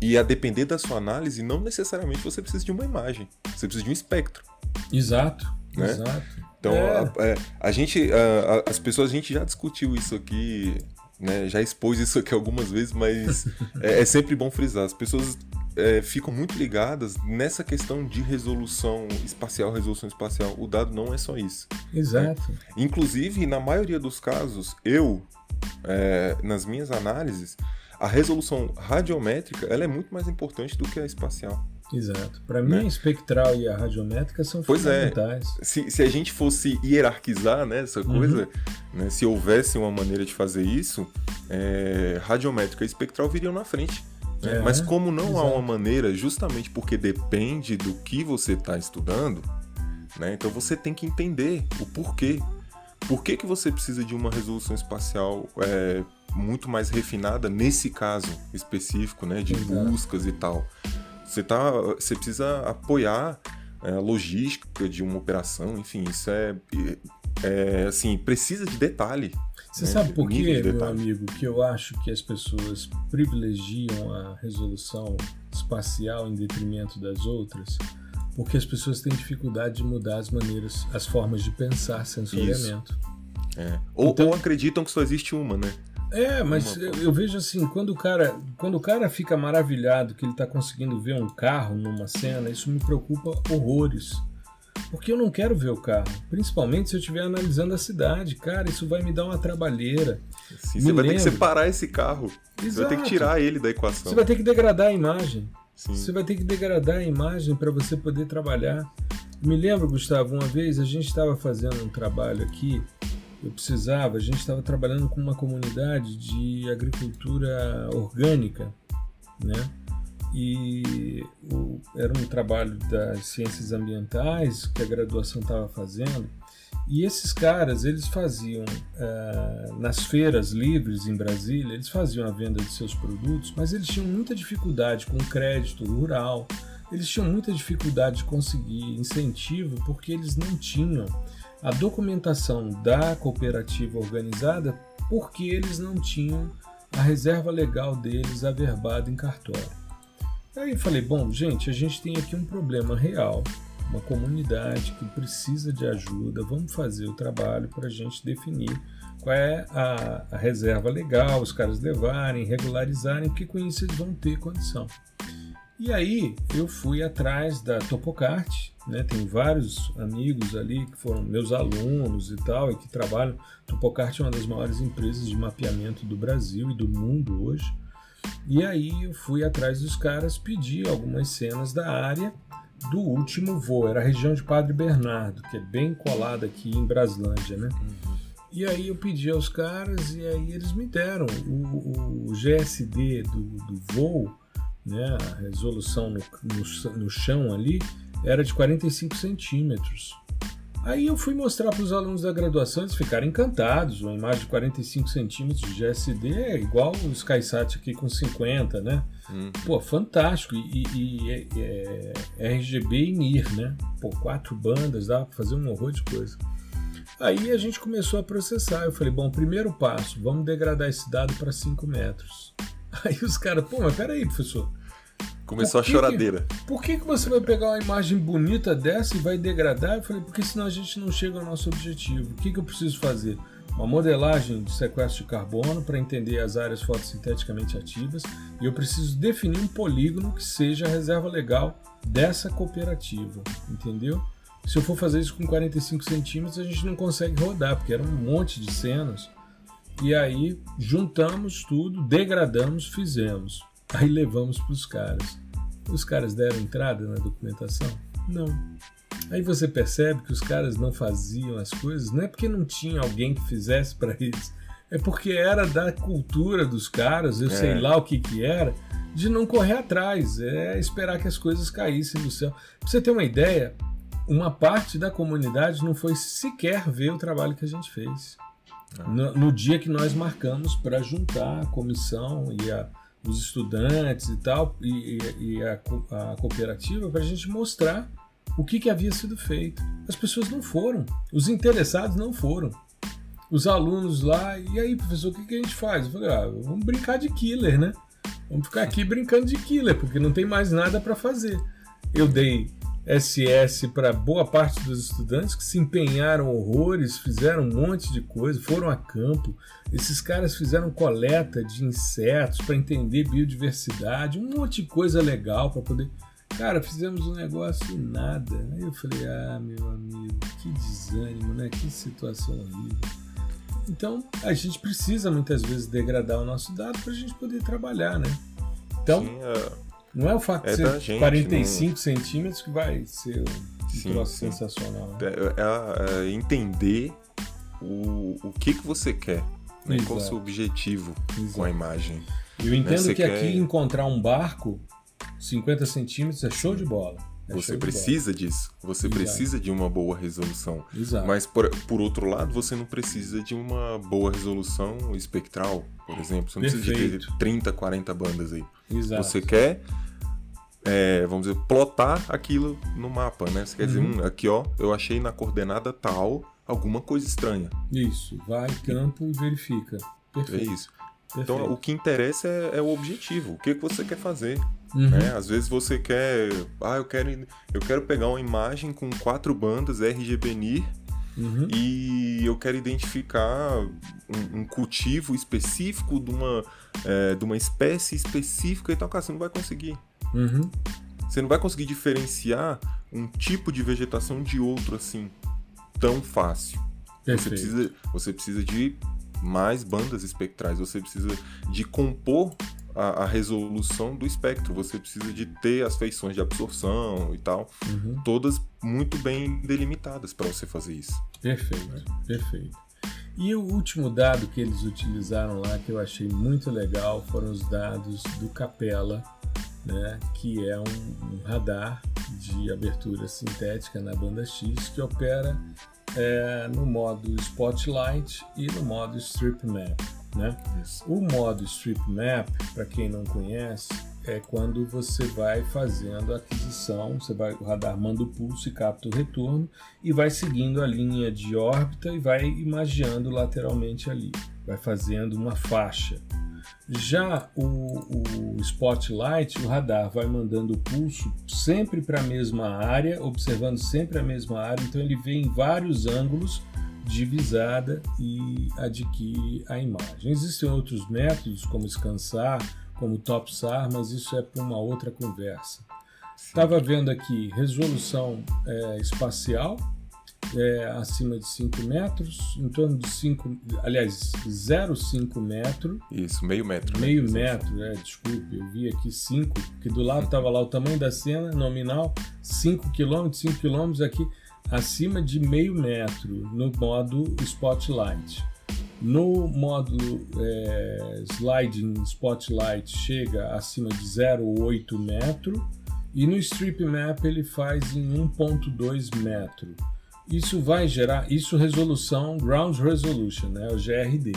E a depender da sua análise, não necessariamente você precisa de uma imagem, você precisa de um espectro. Exato, né? exato. Então, é. a, a, é, a, gente, a, as pessoas, a gente já discutiu isso aqui né, já expôs isso aqui algumas vezes, mas é, é, sempre bom frisar. As pessoas é, ficam muito ligadas nessa questão de resolução espacial, resolução espacial. O dado não é só isso. Exato. Né? Inclusive, na maioria dos casos, eu, é, nas minhas análises, a resolução radiométrica ela é muito mais importante do que a espacial. Exato. Para mim, né? a espectral e a radiométrica são pois é. fundamentais. É. Se, se a gente fosse hierarquizar né, essa coisa, uhum. Né, se houvesse uma maneira de fazer isso, é, radiométrica e espectral viriam na frente. Né? É, Mas como não exato. há uma maneira, justamente porque depende do que você está estudando, né, então você tem que entender o porquê. Por que, que você precisa de uma resolução espacial é, muito mais refinada nesse caso específico, né, de exato. buscas e tal? Você, tá, você precisa apoiar é, a logística de uma operação, enfim, isso é, é assim, precisa de detalhe. Você né? sabe por quê, de meu amigo, que eu acho que as pessoas privilegiam a resolução espacial em detrimento das outras? Porque as pessoas têm dificuldade de mudar as maneiras, as formas de pensar sensoriamento. É. Ou, então, ou acreditam que só existe uma, né? É, mas eu, eu, vejo assim, quando o cara, quando o cara fica maravilhado que ele está conseguindo ver um carro numa cena, isso me preocupa horrores. Porque eu não quero ver o carro, principalmente se eu estiver analisando a cidade. Cara, isso vai me dar uma trabalheira. Sim, você vai lembro. ter que separar esse carro. Exato. Você vai ter que tirar ele da equação. Você vai ter que degradar a imagem. Sim. Você vai ter que degradar a imagem para você poder trabalhar. Me lembro, Gustavo, uma vez a gente estava fazendo um trabalho aqui eu precisava, a gente estava trabalhando com uma comunidade de agricultura orgânica, né? E o, era um trabalho das ciências ambientais que a graduação estava fazendo. E esses caras, eles faziam uh, nas feiras livres em Brasília, eles faziam a venda de seus produtos, mas eles tinham muita dificuldade com crédito rural, eles tinham muita dificuldade de conseguir incentivo porque eles não tinham a documentação da cooperativa organizada porque eles não tinham a reserva legal deles averbada em cartório. Aí eu falei, bom, gente, a gente tem aqui um problema real uma comunidade que precisa de ajuda, vamos fazer o trabalho para a gente definir qual é a, a, reserva legal, os caras levarem, regularizarem, porque com isso eles vão ter condição. E aí eu fui atrás da Topocart, né? tem vários amigos ali que foram meus alunos e tal, e que trabalham. Topocart é uma das maiores empresas de mapeamento do Brasil e do mundo hoje. E aí eu fui atrás dos caras, pedi algumas cenas da área do último voo, era a região de Padre Bernardo, que é bem colada aqui em Braslândia, né? E aí eu pedi aos caras e aí eles me deram o, o GSD do, do voo, né? A resolução no, no, no chão ali era de 45 centímetros. Aí eu fui mostrar para os alunos da graduação, eles ficaram encantados. Uma imagem de 45 centímetros de GSD é igual o SkySat aqui com 50, né? Hum. Pô, fantástico. E, e é, é, RGB e NIR, né? Pô, quatro bandas, dá para fazer um horror de coisa. Aí a gente começou a processar. Eu falei, bom, primeiro passo, vamos degradar esse dado para 5 metros. *laughs* Aí os caras, pô, mas peraí, professor Começou a choradeira. Que, por que, que você vai pegar uma imagem bonita dessa e vai degradar? Eu falei, porque senão a gente não chega ao nosso objetivo. O que, que eu preciso fazer? Uma modelagem de sequestro de carbono para entender as áreas fotossinteticamente ativas e eu preciso definir um polígono que seja a reserva legal dessa cooperativa, entendeu? Se eu for fazer isso com 45 centímetros, a gente não consegue rodar, porque era um monte de cenas. E aí juntamos tudo, degradamos, fizemos. Aí levamos para os caras. Os caras deram entrada na documentação? Não. Aí você percebe que os caras não faziam as coisas, não é porque não tinha alguém que fizesse para eles, é porque era da cultura dos caras, eu é. sei lá o que que era, de não correr atrás, é esperar que as coisas caíssem do céu. Pra você ter uma ideia, uma parte da comunidade não foi sequer ver o trabalho que a gente fez. Ah. No, no dia que nós marcamos para juntar a comissão e a, os estudantes e tal, e, e a, a, cooperativa, para a gente mostrar o que, que havia sido feito. As pessoas não foram, os interessados não foram. Os alunos lá, e aí, professor, o que, que a gente faz? Eu falei, ah, vamos brincar de killer, né? Vamos ficar aqui brincando de killer, porque não tem mais nada para fazer. Eu dei SS para boa parte dos estudantes que se empenharam horrores, fizeram um monte de coisa, foram a campo. Esses caras fizeram coleta de insetos para entender biodiversidade, um monte de coisa legal para poder. Cara, fizemos um negócio e nada. Aí eu falei: ah, meu amigo, que desânimo, né? Que situação horrível. Então, a gente precisa muitas vezes degradar o nosso dado para a gente poder trabalhar, né? Então, Sim, uh não é o fato é de ser gente, 45 não... centímetros que vai ser um sim, troço sim. sensacional. Né? É, é, é, entender o, o que, que você quer, né? qual o seu objetivo Exato. com a imagem. Eu né? entendo né? que quer... aqui encontrar um barco 50 centímetros é show de bola. É você precisa disso. Você Exato. precisa de uma boa resolução. Exato. Mas, por, por outro lado, você não precisa de uma boa resolução espectral, por exemplo. Você não Perfeito. precisa de 30, 40 bandas aí. Exato. Você quer é, vamos dizer, plotar aquilo no mapa, né? Você quer uhum. dizer, hum, aqui ó, eu achei na coordenada tal alguma coisa estranha. Isso, vai campo e verifica. Perfeito. É isso. Perfeito. Então o que interessa é, é, o objetivo, o que, que você quer fazer. Uhum. Né? Às vezes você quer. Ah, eu quero, eu quero pegar uma imagem com quatro bandas RGB NIR uhum. e eu quero identificar um, um cultivo específico de uma, é, de uma espécie específica e tal. Cara, você não vai conseguir. Uhum. Você não vai conseguir diferenciar um tipo de vegetação de outro assim tão fácil. Você precisa, você precisa de mais bandas espectrais, você precisa de compor a, a, resolução do espectro, você precisa de ter as feições de absorção e tal, uhum. todas muito bem delimitadas para você fazer isso. Perfeito, perfeito. E o último dado que eles utilizaram lá, que eu achei muito legal, foram os dados do Capella, né, que é um, um, radar de abertura sintética na banda X que opera é, no modo Spotlight e no modo Strip Map. Né? O modo Strip Map, para quem não conhece, é quando você vai fazendo a aquisição, você vai, o radar manda o pulso e capta o retorno e vai seguindo a linha de órbita e vai imagiando lateralmente ali, vai fazendo uma faixa. Já o, o Spotlight, o radar vai mandando o pulso sempre para a mesma área, observando sempre a mesma área, então ele vê em vários ângulos divisada e adquire a imagem. Existem outros métodos, como Scansar, como Topsar, mas isso é para uma outra conversa. Estava vendo aqui resolução é, espacial é, acima de 5 metros, em torno de 5, aliás, 0,5 metro. Isso, meio metro. Né? Meio metro, é, desculpe, eu vi aqui 5, que do lado estava lá o tamanho da cena nominal, 5 km, 5 km aqui acima de meio metro no modo Spotlight. No modo é, Sliding Spotlight chega acima de 0,8 metro e no Strip Map ele faz em 1,2 metro. Isso vai gerar, isso resolução Ground Resolution, né, o GRD.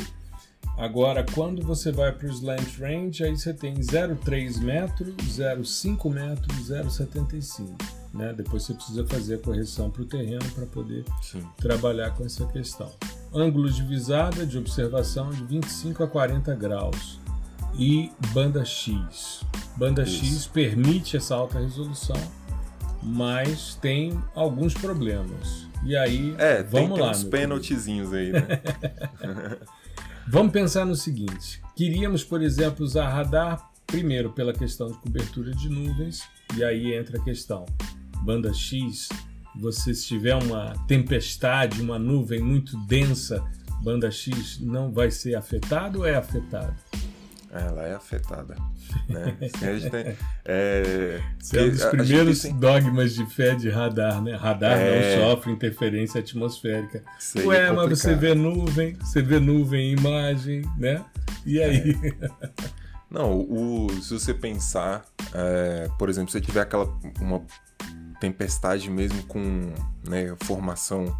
Agora, quando você vai para o Slant Range, aí você tem 0,3 metro, 0,5 metro, 0,75 né? Depois você precisa fazer a correção para o terreno para poder Sim. trabalhar com essa questão. Ângulo de visada de observação de 25 a 40 graus e banda X. Banda Isso. X permite essa alta resolução, mas tem alguns problemas. E aí, é, vamos tem, lá. uns pênaltizinhos aí, né? *laughs* vamos pensar no seguinte: queríamos, por exemplo, usar radar primeiro pela questão de cobertura de nuvens, e aí entra a questão banda X, você se tiver uma tempestade, uma nuvem muito densa, banda X não vai ser afetado ou é afetado? Ela é afetada. Né? *laughs* Assim, tem, é, é um dos primeiros tem... dogmas de fé de radar, né? Radar é... não sofre interferência atmosférica. Ué, é mas você vê nuvem, você vê nuvem, imagem, né? E aí? É. *laughs* Não, o, se você pensar, é, por exemplo, se tiver aquela uma tempestade mesmo com né, formação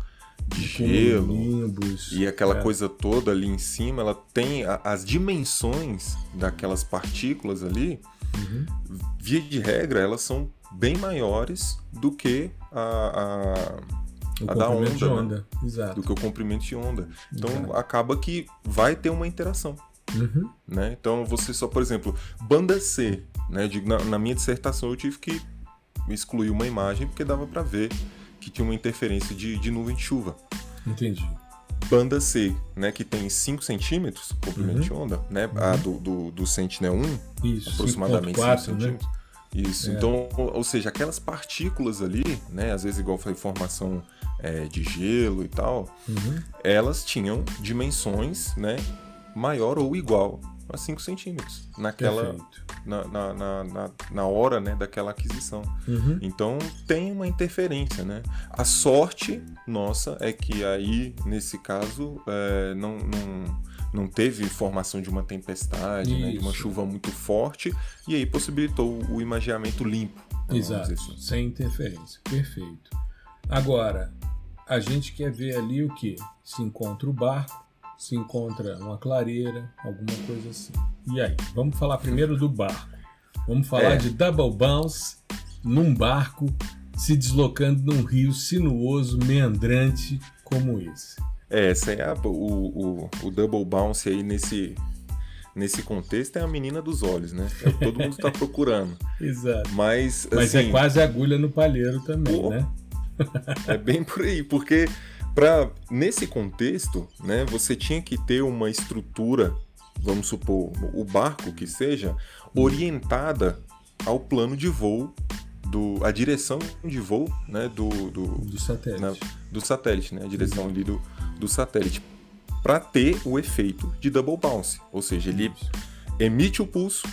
de gelo nimbus, e aquela é. coisa toda ali em cima, ela tem a, as dimensões daquelas partículas ali, uhum. via de regra, elas são bem maiores do que a, a, a da onda, de onda. Né? do que o comprimento de onda. Então Exato. acaba que vai ter uma interação. Uhum. Né? Então você só, por exemplo, banda C, né? Na, na minha dissertação eu tive que excluir uma imagem porque dava para ver que tinha uma interferência de, de nuvem de chuva. Entendi. Banda C, né, que tem 5 centímetros, comprimento uhum. de onda, né, uhum. a do, do, do Sentinel-1, Isso, aproximadamente 5 né? centímetros. Né? Isso, é. então, ou seja, aquelas partículas ali, né, às vezes igual foi formação é, de gelo e tal, uhum. elas tinham dimensões, né, maior ou igual a 5 centímetros naquela na, na, na, na, hora né, daquela aquisição. Uhum. Então tem uma interferência. Né? A sorte nossa é que aí, nesse caso, é, não, não, não teve formação de uma tempestade, né, de uma chuva muito forte, e aí possibilitou o imageamento limpo. Exato, assim. sem interferência. Perfeito. Agora, a gente quer ver ali o que? Se encontra o barco, se encontra uma clareira, alguma coisa assim. E aí? Vamos falar primeiro do barco. Vamos falar é. de double bounce num barco se deslocando num rio sinuoso, meandrante como esse. É, essa é a, o, o, o double bounce aí nesse, nesse contexto é a menina dos olhos, né? É o que todo mundo está *laughs* procurando. Exato. Mas, Mas é assim, quase agulha no palheiro também, pô, né? é bem por aí, porque nesse contexto, né, você tinha que ter uma estrutura, vamos supor, o barco que seja, orientada ao plano de voo do a direção de voo, né, do do, do satélite, do satélite, né, a direção ali do, do satélite, para ter o efeito de double bounce, ou seja, ele emite o pulso,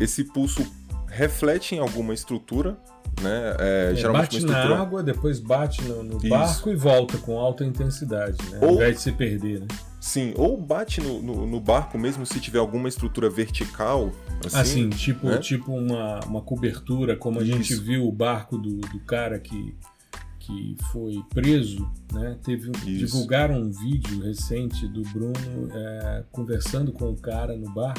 esse pulso reflete em alguma estrutura né? É, é, bate na água, depois bate no, no barco e volta com alta intensidade, né? Ou... ao invés de se perder, né? Sim, ou bate no, no, no, barco mesmo se tiver alguma estrutura vertical. Assim, assim tipo, né? tipo uma, uma cobertura, como a Isso. gente viu o barco do, do cara que, que foi preso, né? Teve um, divulgaram um vídeo recente do Bruno é, conversando com o cara no bar.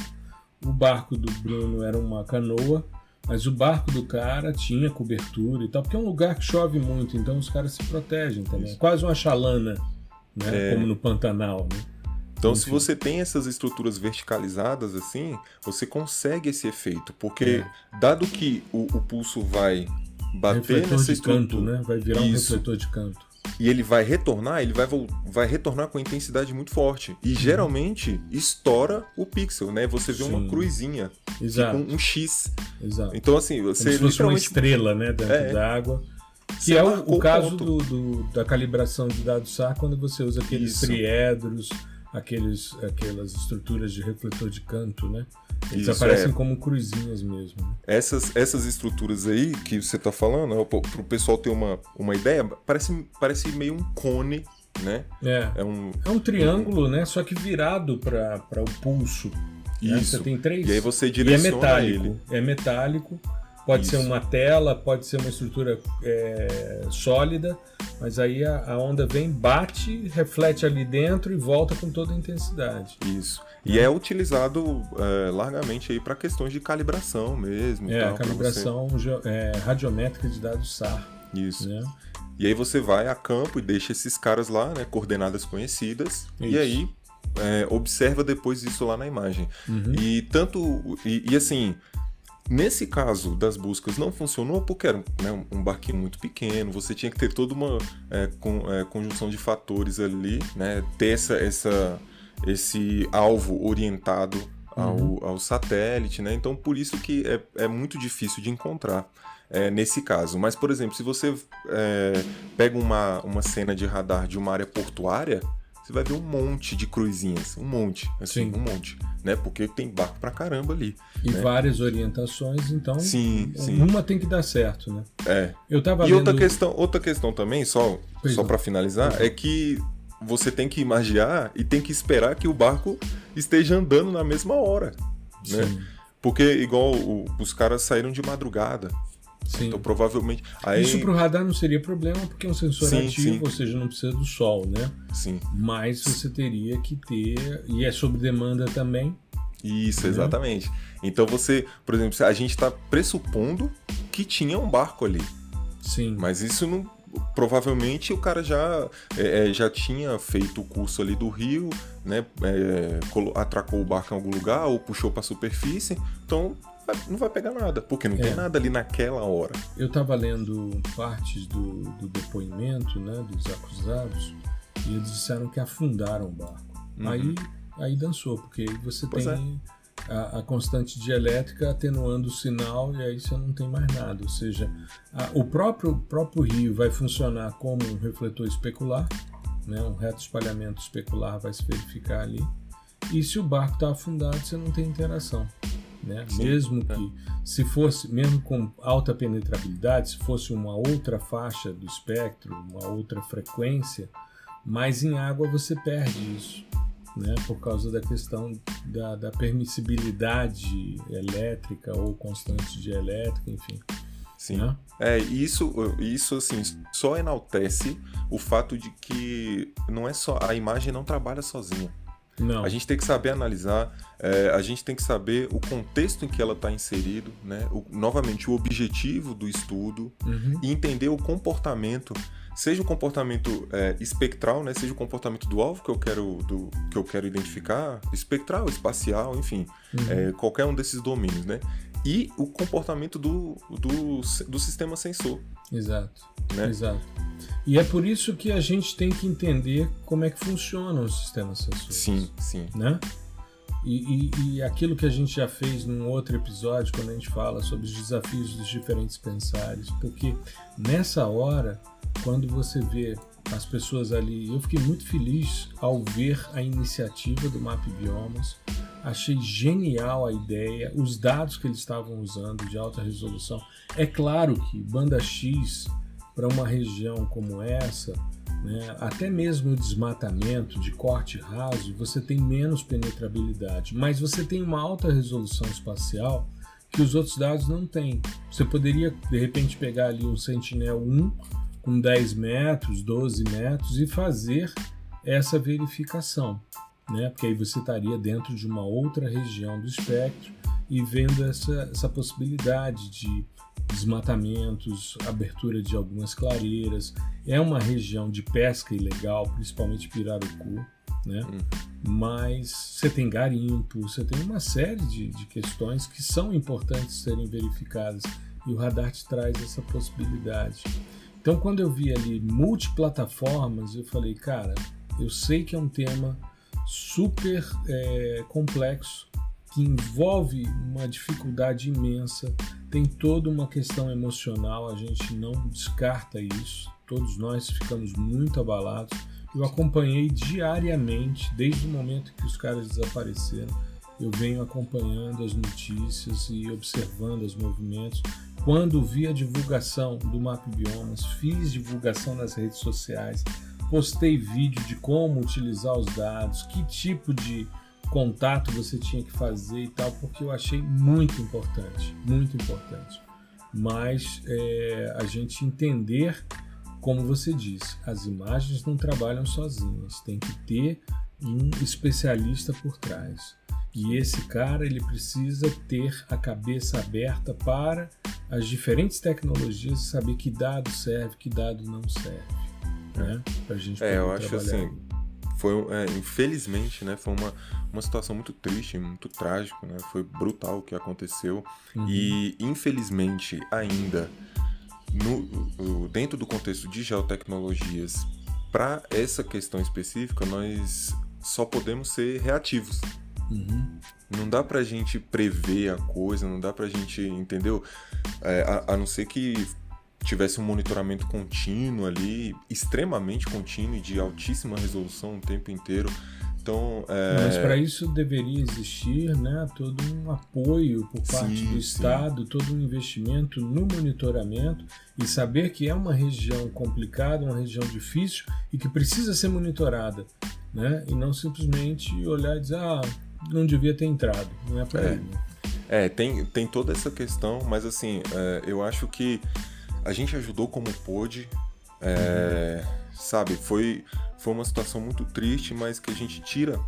O barco do Bruno era uma canoa, mas o barco do cara tinha cobertura e tal, porque é um lugar que chove muito, então os caras se protegem também. É quase uma chalana, né? É... Como no Pantanal, né? Então, Enfim. se você tem essas estruturas verticalizadas assim, você consegue esse efeito, porque é. dado que o, o, pulso vai bater refletor nessa estrutura, canto, né? Vai virar Isso. um refletor de canto. E ele vai retornar, ele vai, vai retornar com intensidade muito forte. E uhum. geralmente estoura o pixel, né? Você vê Sim. uma cruzinha, Exato. um X. Exato. Então, assim, você Como se fosse uma estrela, né? Dentro é. da água. Que é o, o caso do, do, da calibração de dados SAR quando você usa aqueles Isso. triedros aqueles, aquelas estruturas de refletor de canto, né? Eles Isso, aparecem é. como cruzinhas mesmo. Né? Essas, essas estruturas aí que você está falando, para o pessoal ter uma, uma ideia, parece, parece meio um cone, né? É, é, um, é um triângulo, um... né? Só que virado para o pulso. Né? Isso. Você tem três. E aí você direciona e é metálico. ele. É metálico. Pode Isso. ser uma tela, pode ser uma estrutura é, sólida, mas aí a, a, onda vem, bate, reflete ali dentro e volta com toda a intensidade. Isso. E é utilizado é, largamente aí para questões de calibração mesmo. É, tal, calibração você... é, radiométrica de dados SAR. Isso. Né? E aí você vai a campo e deixa esses caras lá, né, coordenadas conhecidas, isso. e aí é, observa depois isso lá na imagem. Uhum. E tanto. E, e, assim, Nesse caso das buscas não funcionou porque era né, um barquinho muito pequeno, você tinha que ter toda uma é, com, é, conjunção de fatores ali, né, ter essa, essa, esse alvo orientado ao, uhum. ao satélite, né? Então por isso que é, é muito difícil de encontrar é, nesse caso. Mas, por exemplo, se você é, pega uma, uma cena de radar de uma área portuária, você vai ver um monte de cruzinhas, um monte, assim, Sim. um monte, né? Porque tem barco pra caramba ali. E né? várias orientações, então sim, sim. uma tem que dar certo, né? É. Eu tava e lendo... outra questão, outra questão também, só, só para finalizar, é que você tem que imaginar e tem que esperar que o barco esteja andando na mesma hora, né? Sim. Porque igual o, os caras saíram de madrugada, Sim. Então provavelmente. Aí... Isso para o radar não seria problema porque é um sensor sim, ativo, sim. ou seja, não precisa do sol, né? Sim. Mas você teria que ter. E é sob demanda também. Isso, exatamente. Então você, por exemplo, a gente está pressupondo que tinha um barco ali. Sim. Mas isso não. Provavelmente o cara já, é, é já tinha feito o curso ali do rio, né? É, atracou o barco em algum lugar ou puxou para a superfície. Então não vai pegar nada, porque não é. tem nada ali naquela hora. Eu estava lendo partes do, do, depoimento né, dos acusados e eles disseram que afundaram o barco. Uhum. Aí, aí dançou, porque aí você pois tem é. a, a, constante dielétrica atenuando o sinal e aí você não tem mais nada. Ou seja, a, o próprio, próprio rio vai funcionar como um refletor especular, né, um reto espalhamento especular vai se verificar ali. E se o barco está afundado, você não tem interação né? Sim, mesmo é. que se fosse, mesmo com alta penetrabilidade, se fosse uma outra faixa do espectro, uma outra frequência, mas em água você perde isso, né? Por causa da questão da, da permissibilidade elétrica ou constante de elétrica, enfim. Sim. Né? É, isso, isso assim, só enaltece o fato de que não é só a imagem não trabalha sozinha. Não. A gente tem que saber analisar, é, a gente tem que saber o contexto em que ela está inserido, né? O, novamente o objetivo do estudo uhum. e entender o comportamento, seja o comportamento é, espectral, né? Seja o comportamento do alvo que eu quero, do, que eu quero identificar, espectral, espacial, enfim, uhum. é, qualquer um desses domínios, né? E o comportamento do, do, do sistema sensor. Exato. Né? Exato. E é por isso que a gente tem que entender como é que funciona o sistema sensor. Sim, sim. Né? E, e, e, aquilo que a gente já fez num outro episódio, quando a gente fala sobre os desafios dos diferentes pensares, porque nessa hora, quando você vê as pessoas ali, eu fiquei muito feliz ao ver a iniciativa do Map Biomas, achei genial a ideia, os dados que eles estavam usando de alta resolução. É claro que banda X para uma região como essa, né, até mesmo o desmatamento de corte raso, você tem menos penetrabilidade, mas você tem uma alta resolução espacial que os outros dados não têm. Você poderia, de repente, pegar ali um Sentinel-1 com 10 metros, 12 metros e fazer essa verificação, né? Porque aí você estaria dentro de uma outra região do espectro e vendo essa, essa possibilidade de desmatamentos, abertura de algumas clareiras. É uma região de pesca ilegal, principalmente Pirarucu, né? Uhum. Mas você tem garimpo, você tem uma série de, de questões que são importantes serem verificadas e o radar te traz essa possibilidade. Então, quando eu vi ali multiplataformas, eu falei, cara, eu sei que é um tema super é, complexo, que envolve uma dificuldade imensa, tem toda uma questão emocional, a gente não descarta isso, todos nós ficamos muito abalados. Eu acompanhei diariamente, desde o momento que os caras desapareceram, eu venho acompanhando as notícias e observando os movimentos. Quando vi a divulgação do Map Biomas, fiz divulgação nas redes sociais, postei vídeo de como utilizar os dados, que tipo de contato você tinha que fazer e tal, porque eu achei muito importante, muito importante. Mas é, a gente entender, como você disse, as imagens não trabalham sozinhas, tem que ter um especialista por trás. E esse cara ele precisa ter a cabeça aberta para as diferentes tecnologias e saber que dado serve, que dado não serve, né? Para a gente é, eu acho assim, foi é, infelizmente, né? Foi uma, uma situação muito triste, muito trágica, né? Foi brutal o que aconteceu uhum. e infelizmente ainda no, dentro do contexto de geotecnologias para essa questão específica nós só podemos ser reativos Uhum. Não dá pra gente prever a coisa, não dá pra gente, entendeu? É, a, a não ser que tivesse um monitoramento contínuo ali, extremamente contínuo e de altíssima resolução o tempo inteiro. Então, é... Mas para isso deveria existir né, todo um apoio por parte sim, do Estado, sim. todo um investimento no monitoramento e saber que é uma região complicada, uma região difícil e que precisa ser monitorada. Né? E não simplesmente olhar e dizer, ah, não devia ter entrado, não é para é. ele. É, tem, tem toda essa questão, mas assim, é, eu acho que a gente ajudou como pôde, é, sabe? Foi, foi uma situação muito triste, mas que a gente tira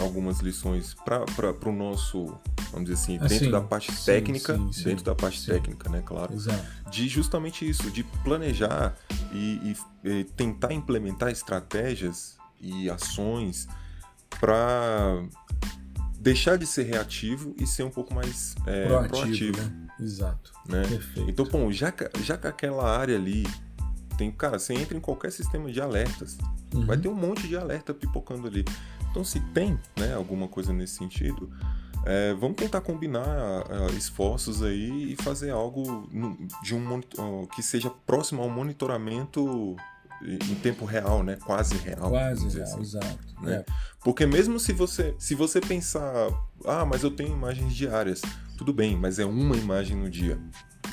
algumas lições para o nosso, vamos dizer assim, dentro assim, da parte sim, técnica, sim, sim, dentro da parte técnica, né, claro, Exato. de justamente isso, de planejar e, e, e tentar implementar estratégias e ações para deixar de ser reativo e ser um pouco mais é, proativo. proativo. Né? Exato. Né? Perfeito. Então, bom, já que, já que aquela área ali tem, cara, você entra em qualquer sistema de alertas, uhum. vai ter um monte de alerta pipocando ali. Então, se tem né, alguma coisa nesse sentido, é, vamos tentar combinar uh, esforços aí e fazer algo no, de um uh, que seja próximo ao monitoramento em tempo real, né? Quase real. Quase real, assim, exato. Né? É. Porque mesmo se você, se você pensar, ah, mas eu tenho imagens diárias, tudo bem, mas é uma imagem no dia.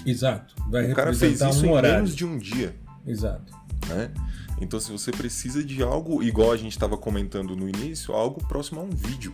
Exato. Vai o cara fez isso um em horário. menos de um dia. Exato. Né? Então, se você precisa de algo, igual a gente estava comentando no início, algo próximo a um vídeo.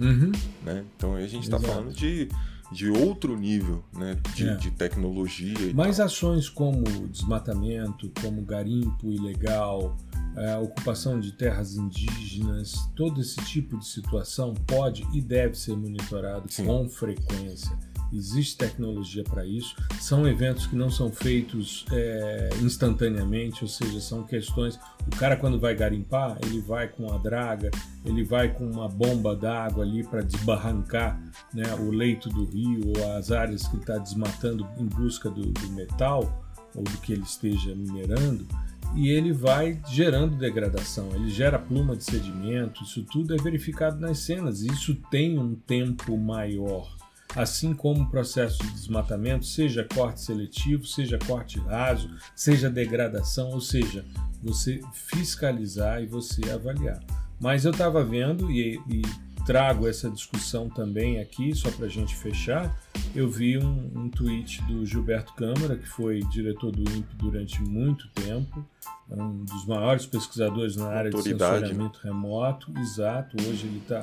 Uhum. Né? Então, a gente está falando de de outro nível né, de, é. de tecnologia. Mas tal. ações como desmatamento, como garimpo ilegal, a ocupação de terras indígenas, todo esse tipo de situação pode e deve ser monitorado Sim. com frequência existe tecnologia para isso. São eventos que não são feitos é, instantaneamente, ou seja, são questões. O cara, quando vai garimpar, ele vai com a draga, ele vai com uma bomba d'água ali para desbarrancar né, o leito do rio ou as áreas que está desmatando em busca do, do metal ou do que ele esteja minerando e ele vai gerando degradação, ele gera pluma de sedimento, isso tudo é verificado nas cenas, isso tem um tempo maior assim como o processo de desmatamento, seja corte seletivo, seja corte raso, seja degradação, ou seja, você fiscalizar e você avaliar. Mas eu estava vendo e, e, trago essa discussão também aqui, só para a gente fechar. Eu vi um, um tweet do Gilberto Câmara, que foi diretor do INPE durante muito tempo, um dos maiores pesquisadores na área de sensoriamento remoto. Exato, hoje ele está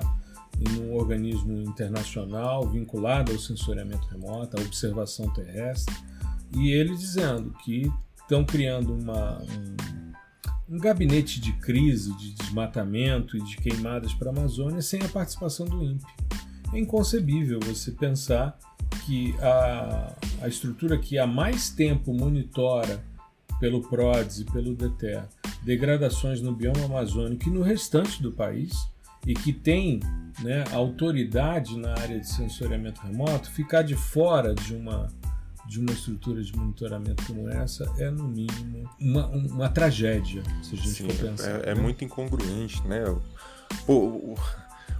em um organismo internacional vinculado ao sensoriamento remoto, à observação terrestre, e ele dizendo que estão criando uma, um, um gabinete de crise, de desmatamento e de queimadas para a Amazônia sem a participação do INPE. É inconcebível você pensar que a, a estrutura que há mais tempo monitora pelo PRODES e pelo DETER degradações no bioma amazônico e no restante do país e que tem né, autoridade na área de sensoriamento remoto, ficar de fora de uma de uma estrutura de monitoramento como essa é, no mínimo, uma, uma tragédia, se a gente Sim, for pensar. É, é né? muito incongruente, né? Pô, o,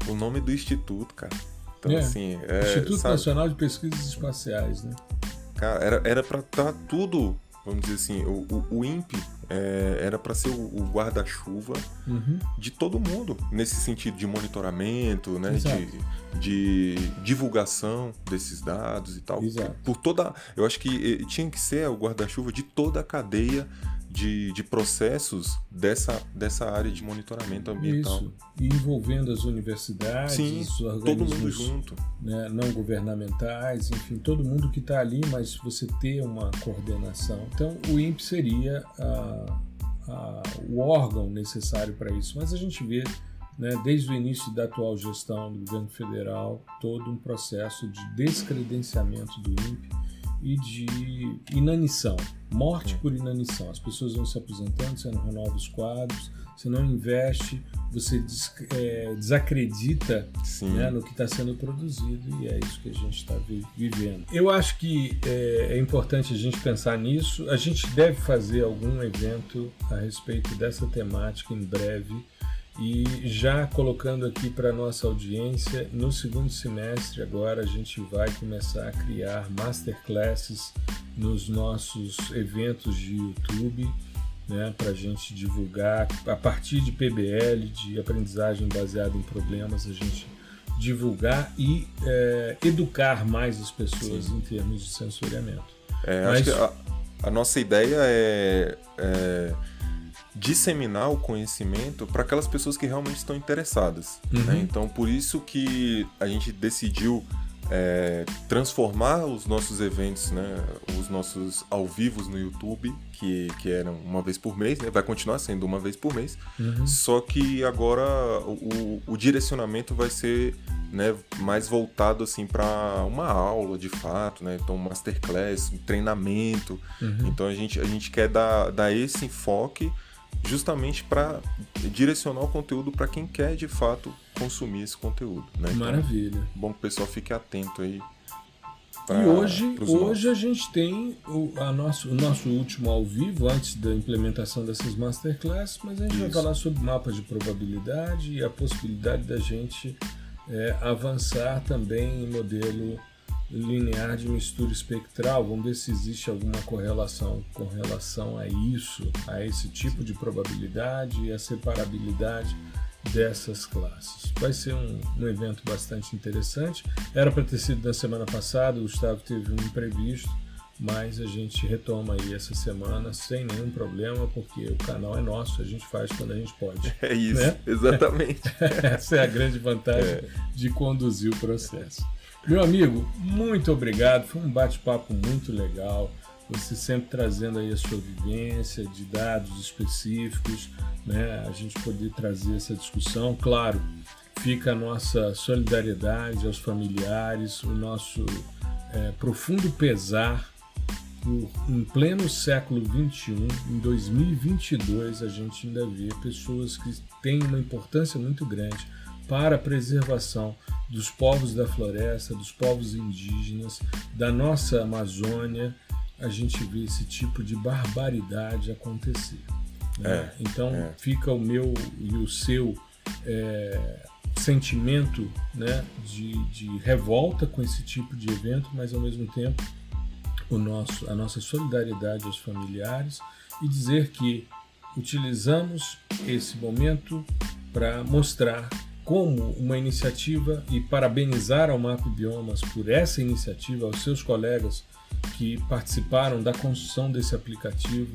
o nome do Instituto, cara. Então, é, assim. É, Instituto sabe, Nacional de Pesquisas Espaciais, né? Cara, era, era pra estar tá tudo, vamos dizer assim, o, o, o INPE é, era para ser o, o guarda-chuva uhum. de todo mundo, nesse sentido de monitoramento, né? De, de, divulgação desses dados e tal. Exato. Por toda. Eu acho que eh, tinha que ser o guarda-chuva de toda a cadeia de, de processos dessa, dessa área de monitoramento ambiental. Isso, e envolvendo as universidades, Sim, os organismos todo mundo junto. Né, não governamentais, enfim, todo mundo que está ali, mas você ter uma coordenação. Então, o INPE seria a, a, o órgão necessário para isso, mas a gente vê né, desde o início da atual gestão do governo federal, todo um processo de descredenciamento do INPE e de inanição, morte por inanição. As pessoas vão se aposentando, você não renova os quadros, você não investe, você des, é, desacredita né, no que está sendo produzido e é isso que a gente está vivendo. Eu acho que é, é, importante a gente pensar nisso. A gente deve fazer algum evento a respeito dessa temática em breve e já colocando aqui para nossa audiência, no segundo semestre agora a gente vai começar a criar masterclasses nos nossos eventos de YouTube, né, para a gente divulgar a partir de PBL, de aprendizagem baseada em problemas, a gente divulgar e é, educar mais as pessoas Sim. em termos de sensoriamento. É, Mas... Acho que a, a nossa ideia é, é disseminar o conhecimento para aquelas pessoas que realmente estão interessadas. Uhum. Né? Então, por isso que a gente decidiu é, transformar os nossos eventos, né, os nossos ao vivos no YouTube, que, que eram uma vez por mês, né, vai continuar sendo uma vez por mês, uhum. só que agora o, o direcionamento vai ser né, mais voltado assim para uma aula de fato, né, então masterclass, um treinamento, uhum. então a gente, a gente quer dar, dar esse enfoque justamente para direcionar o conteúdo para quem quer de fato consumir esse conteúdo. Né? Então, Maravilha. bom que o pessoal fique atento aí. Pra, e hoje, hoje a gente tem o, a nosso, o nosso último ao vivo, antes da implementação dessas masterclasses, mas a gente Isso. vai falar sobre mapas de probabilidade e a possibilidade da gente é, avançar também em modelo linear de mistura espectral, vamos ver se existe alguma correlação com relação a isso, a esse tipo de probabilidade e a separabilidade dessas classes. Vai ser um, um evento bastante interessante. Era para ter sido na semana passada, o Gustavo teve um imprevisto, mas a gente retoma aí essa semana sem nenhum problema, porque o canal é nosso, a gente faz quando a gente pode. *laughs* É isso, né? exatamente. *laughs* essa é a grande vantagem é. de conduzir o processo. Meu amigo, muito obrigado. Foi um bate-papo muito legal. Você sempre trazendo aí a sua vivência de dados específicos, né? A gente poder trazer essa discussão. Claro, fica a nossa solidariedade aos familiares, o nosso é, profundo pesar por, em pleno século XXI, em 2022, a gente ainda vê pessoas que têm uma importância muito grande para a preservação dos povos da floresta, dos povos indígenas, da nossa Amazônia, a gente vê esse tipo de barbaridade acontecer. Né? É, então é. fica o meu e o seu é, sentimento né, de, de revolta com esse tipo de evento, mas ao mesmo tempo o nosso, a nossa solidariedade aos familiares e dizer que utilizamos esse momento para mostrar como uma iniciativa e parabenizar ao Map Biomas por essa iniciativa, aos seus colegas que participaram da construção desse aplicativo.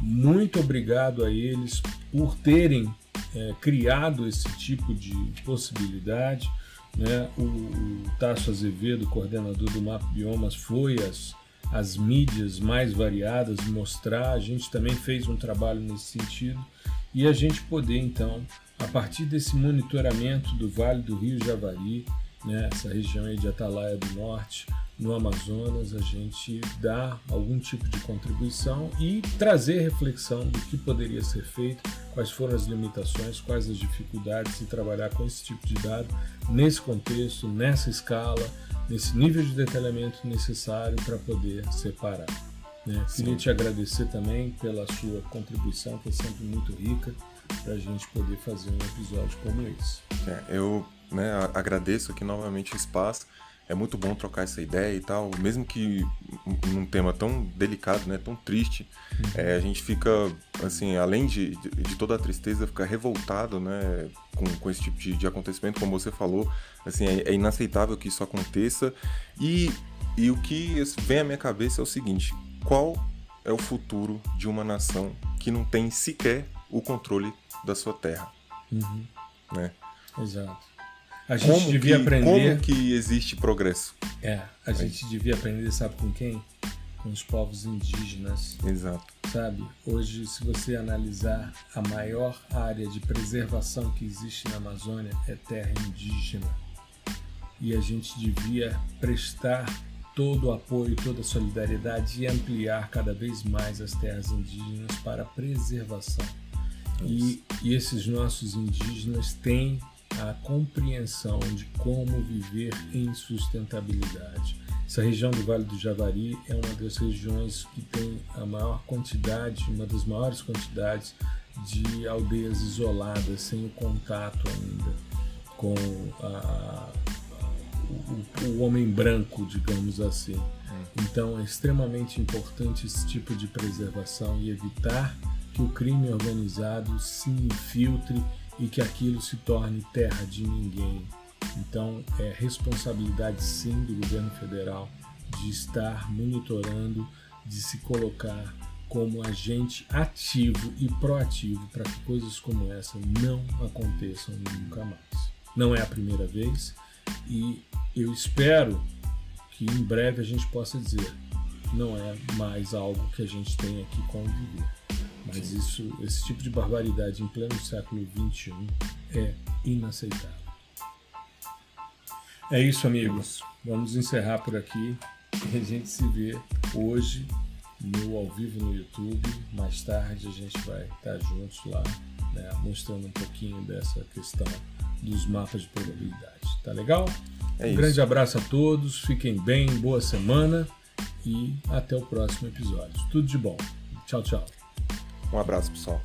Muito obrigado a eles por terem é, criado esse tipo de possibilidade. Né? O, o Tasso Azevedo, coordenador do Map Biomas, foi às, as mídias mais variadas, mostrar. A gente também fez um trabalho nesse sentido e a gente poder então, a partir desse monitoramento do Vale do Rio Javari, né, essa região aí de Atalaia do Norte, no Amazonas, a gente dá algum tipo de contribuição e trazer reflexão do que poderia ser feito, quais foram as limitações, quais as dificuldades de trabalhar com esse tipo de dado nesse contexto, nessa escala, nesse nível de detalhamento necessário para poder separar. Né? Queria te agradecer também pela sua contribuição, que é sempre muito rica, para a gente poder fazer um episódio como esse. É, eu né, agradeço aqui novamente o espaço. É muito bom trocar essa ideia e tal, mesmo que num tema tão delicado, né, tão triste, uhum. é, a gente fica, assim, além de, de, toda a tristeza, fica revoltado, né, com, com esse tipo de, de acontecimento, como você falou, assim, é, é inaceitável que isso aconteça e, e o que vem à minha cabeça é o seguinte, qual é o futuro de uma nação que não tem sequer o controle da sua terra. Uhum. Né? Exato. A gente como devia que, aprender. Como que existe progresso? É, a é. gente devia aprender, sabe com quem? Com os povos indígenas. Exato. Sabe? Hoje, se você analisar, a maior área de preservação que existe na Amazônia é terra indígena. E a gente devia prestar todo o apoio, toda a solidariedade e ampliar cada vez mais as terras indígenas para preservação. E, e, esses nossos indígenas têm a compreensão de como viver em sustentabilidade. Essa região do Vale do Javari é uma das regiões que tem a maior quantidade, uma das maiores quantidades de aldeias isoladas, sem o contato ainda com a, o, o homem branco, digamos assim. Então é extremamente importante esse tipo de preservação e evitar que o crime organizado se infiltre e que aquilo se torne terra de ninguém. Então é responsabilidade sim do governo federal de estar monitorando, de se colocar como agente ativo e proativo para que coisas como essa não aconteçam nunca mais. Não é a primeira vez e eu espero que em breve a gente possa dizer não é mais algo que a gente tem aqui conviver. Mas isso, esse tipo de barbaridade em pleno século XXI é inaceitável. É isso, amigos. Vamos encerrar por aqui. A gente se vê hoje no ao vivo no YouTube. Mais tarde a gente vai estar juntos lá, né, mostrando um pouquinho dessa questão dos mapas de probabilidade. Tá legal? É um isso. grande abraço a todos, fiquem bem, boa semana e até o próximo episódio. Tudo de bom. Tchau, tchau. Um abraço, pessoal.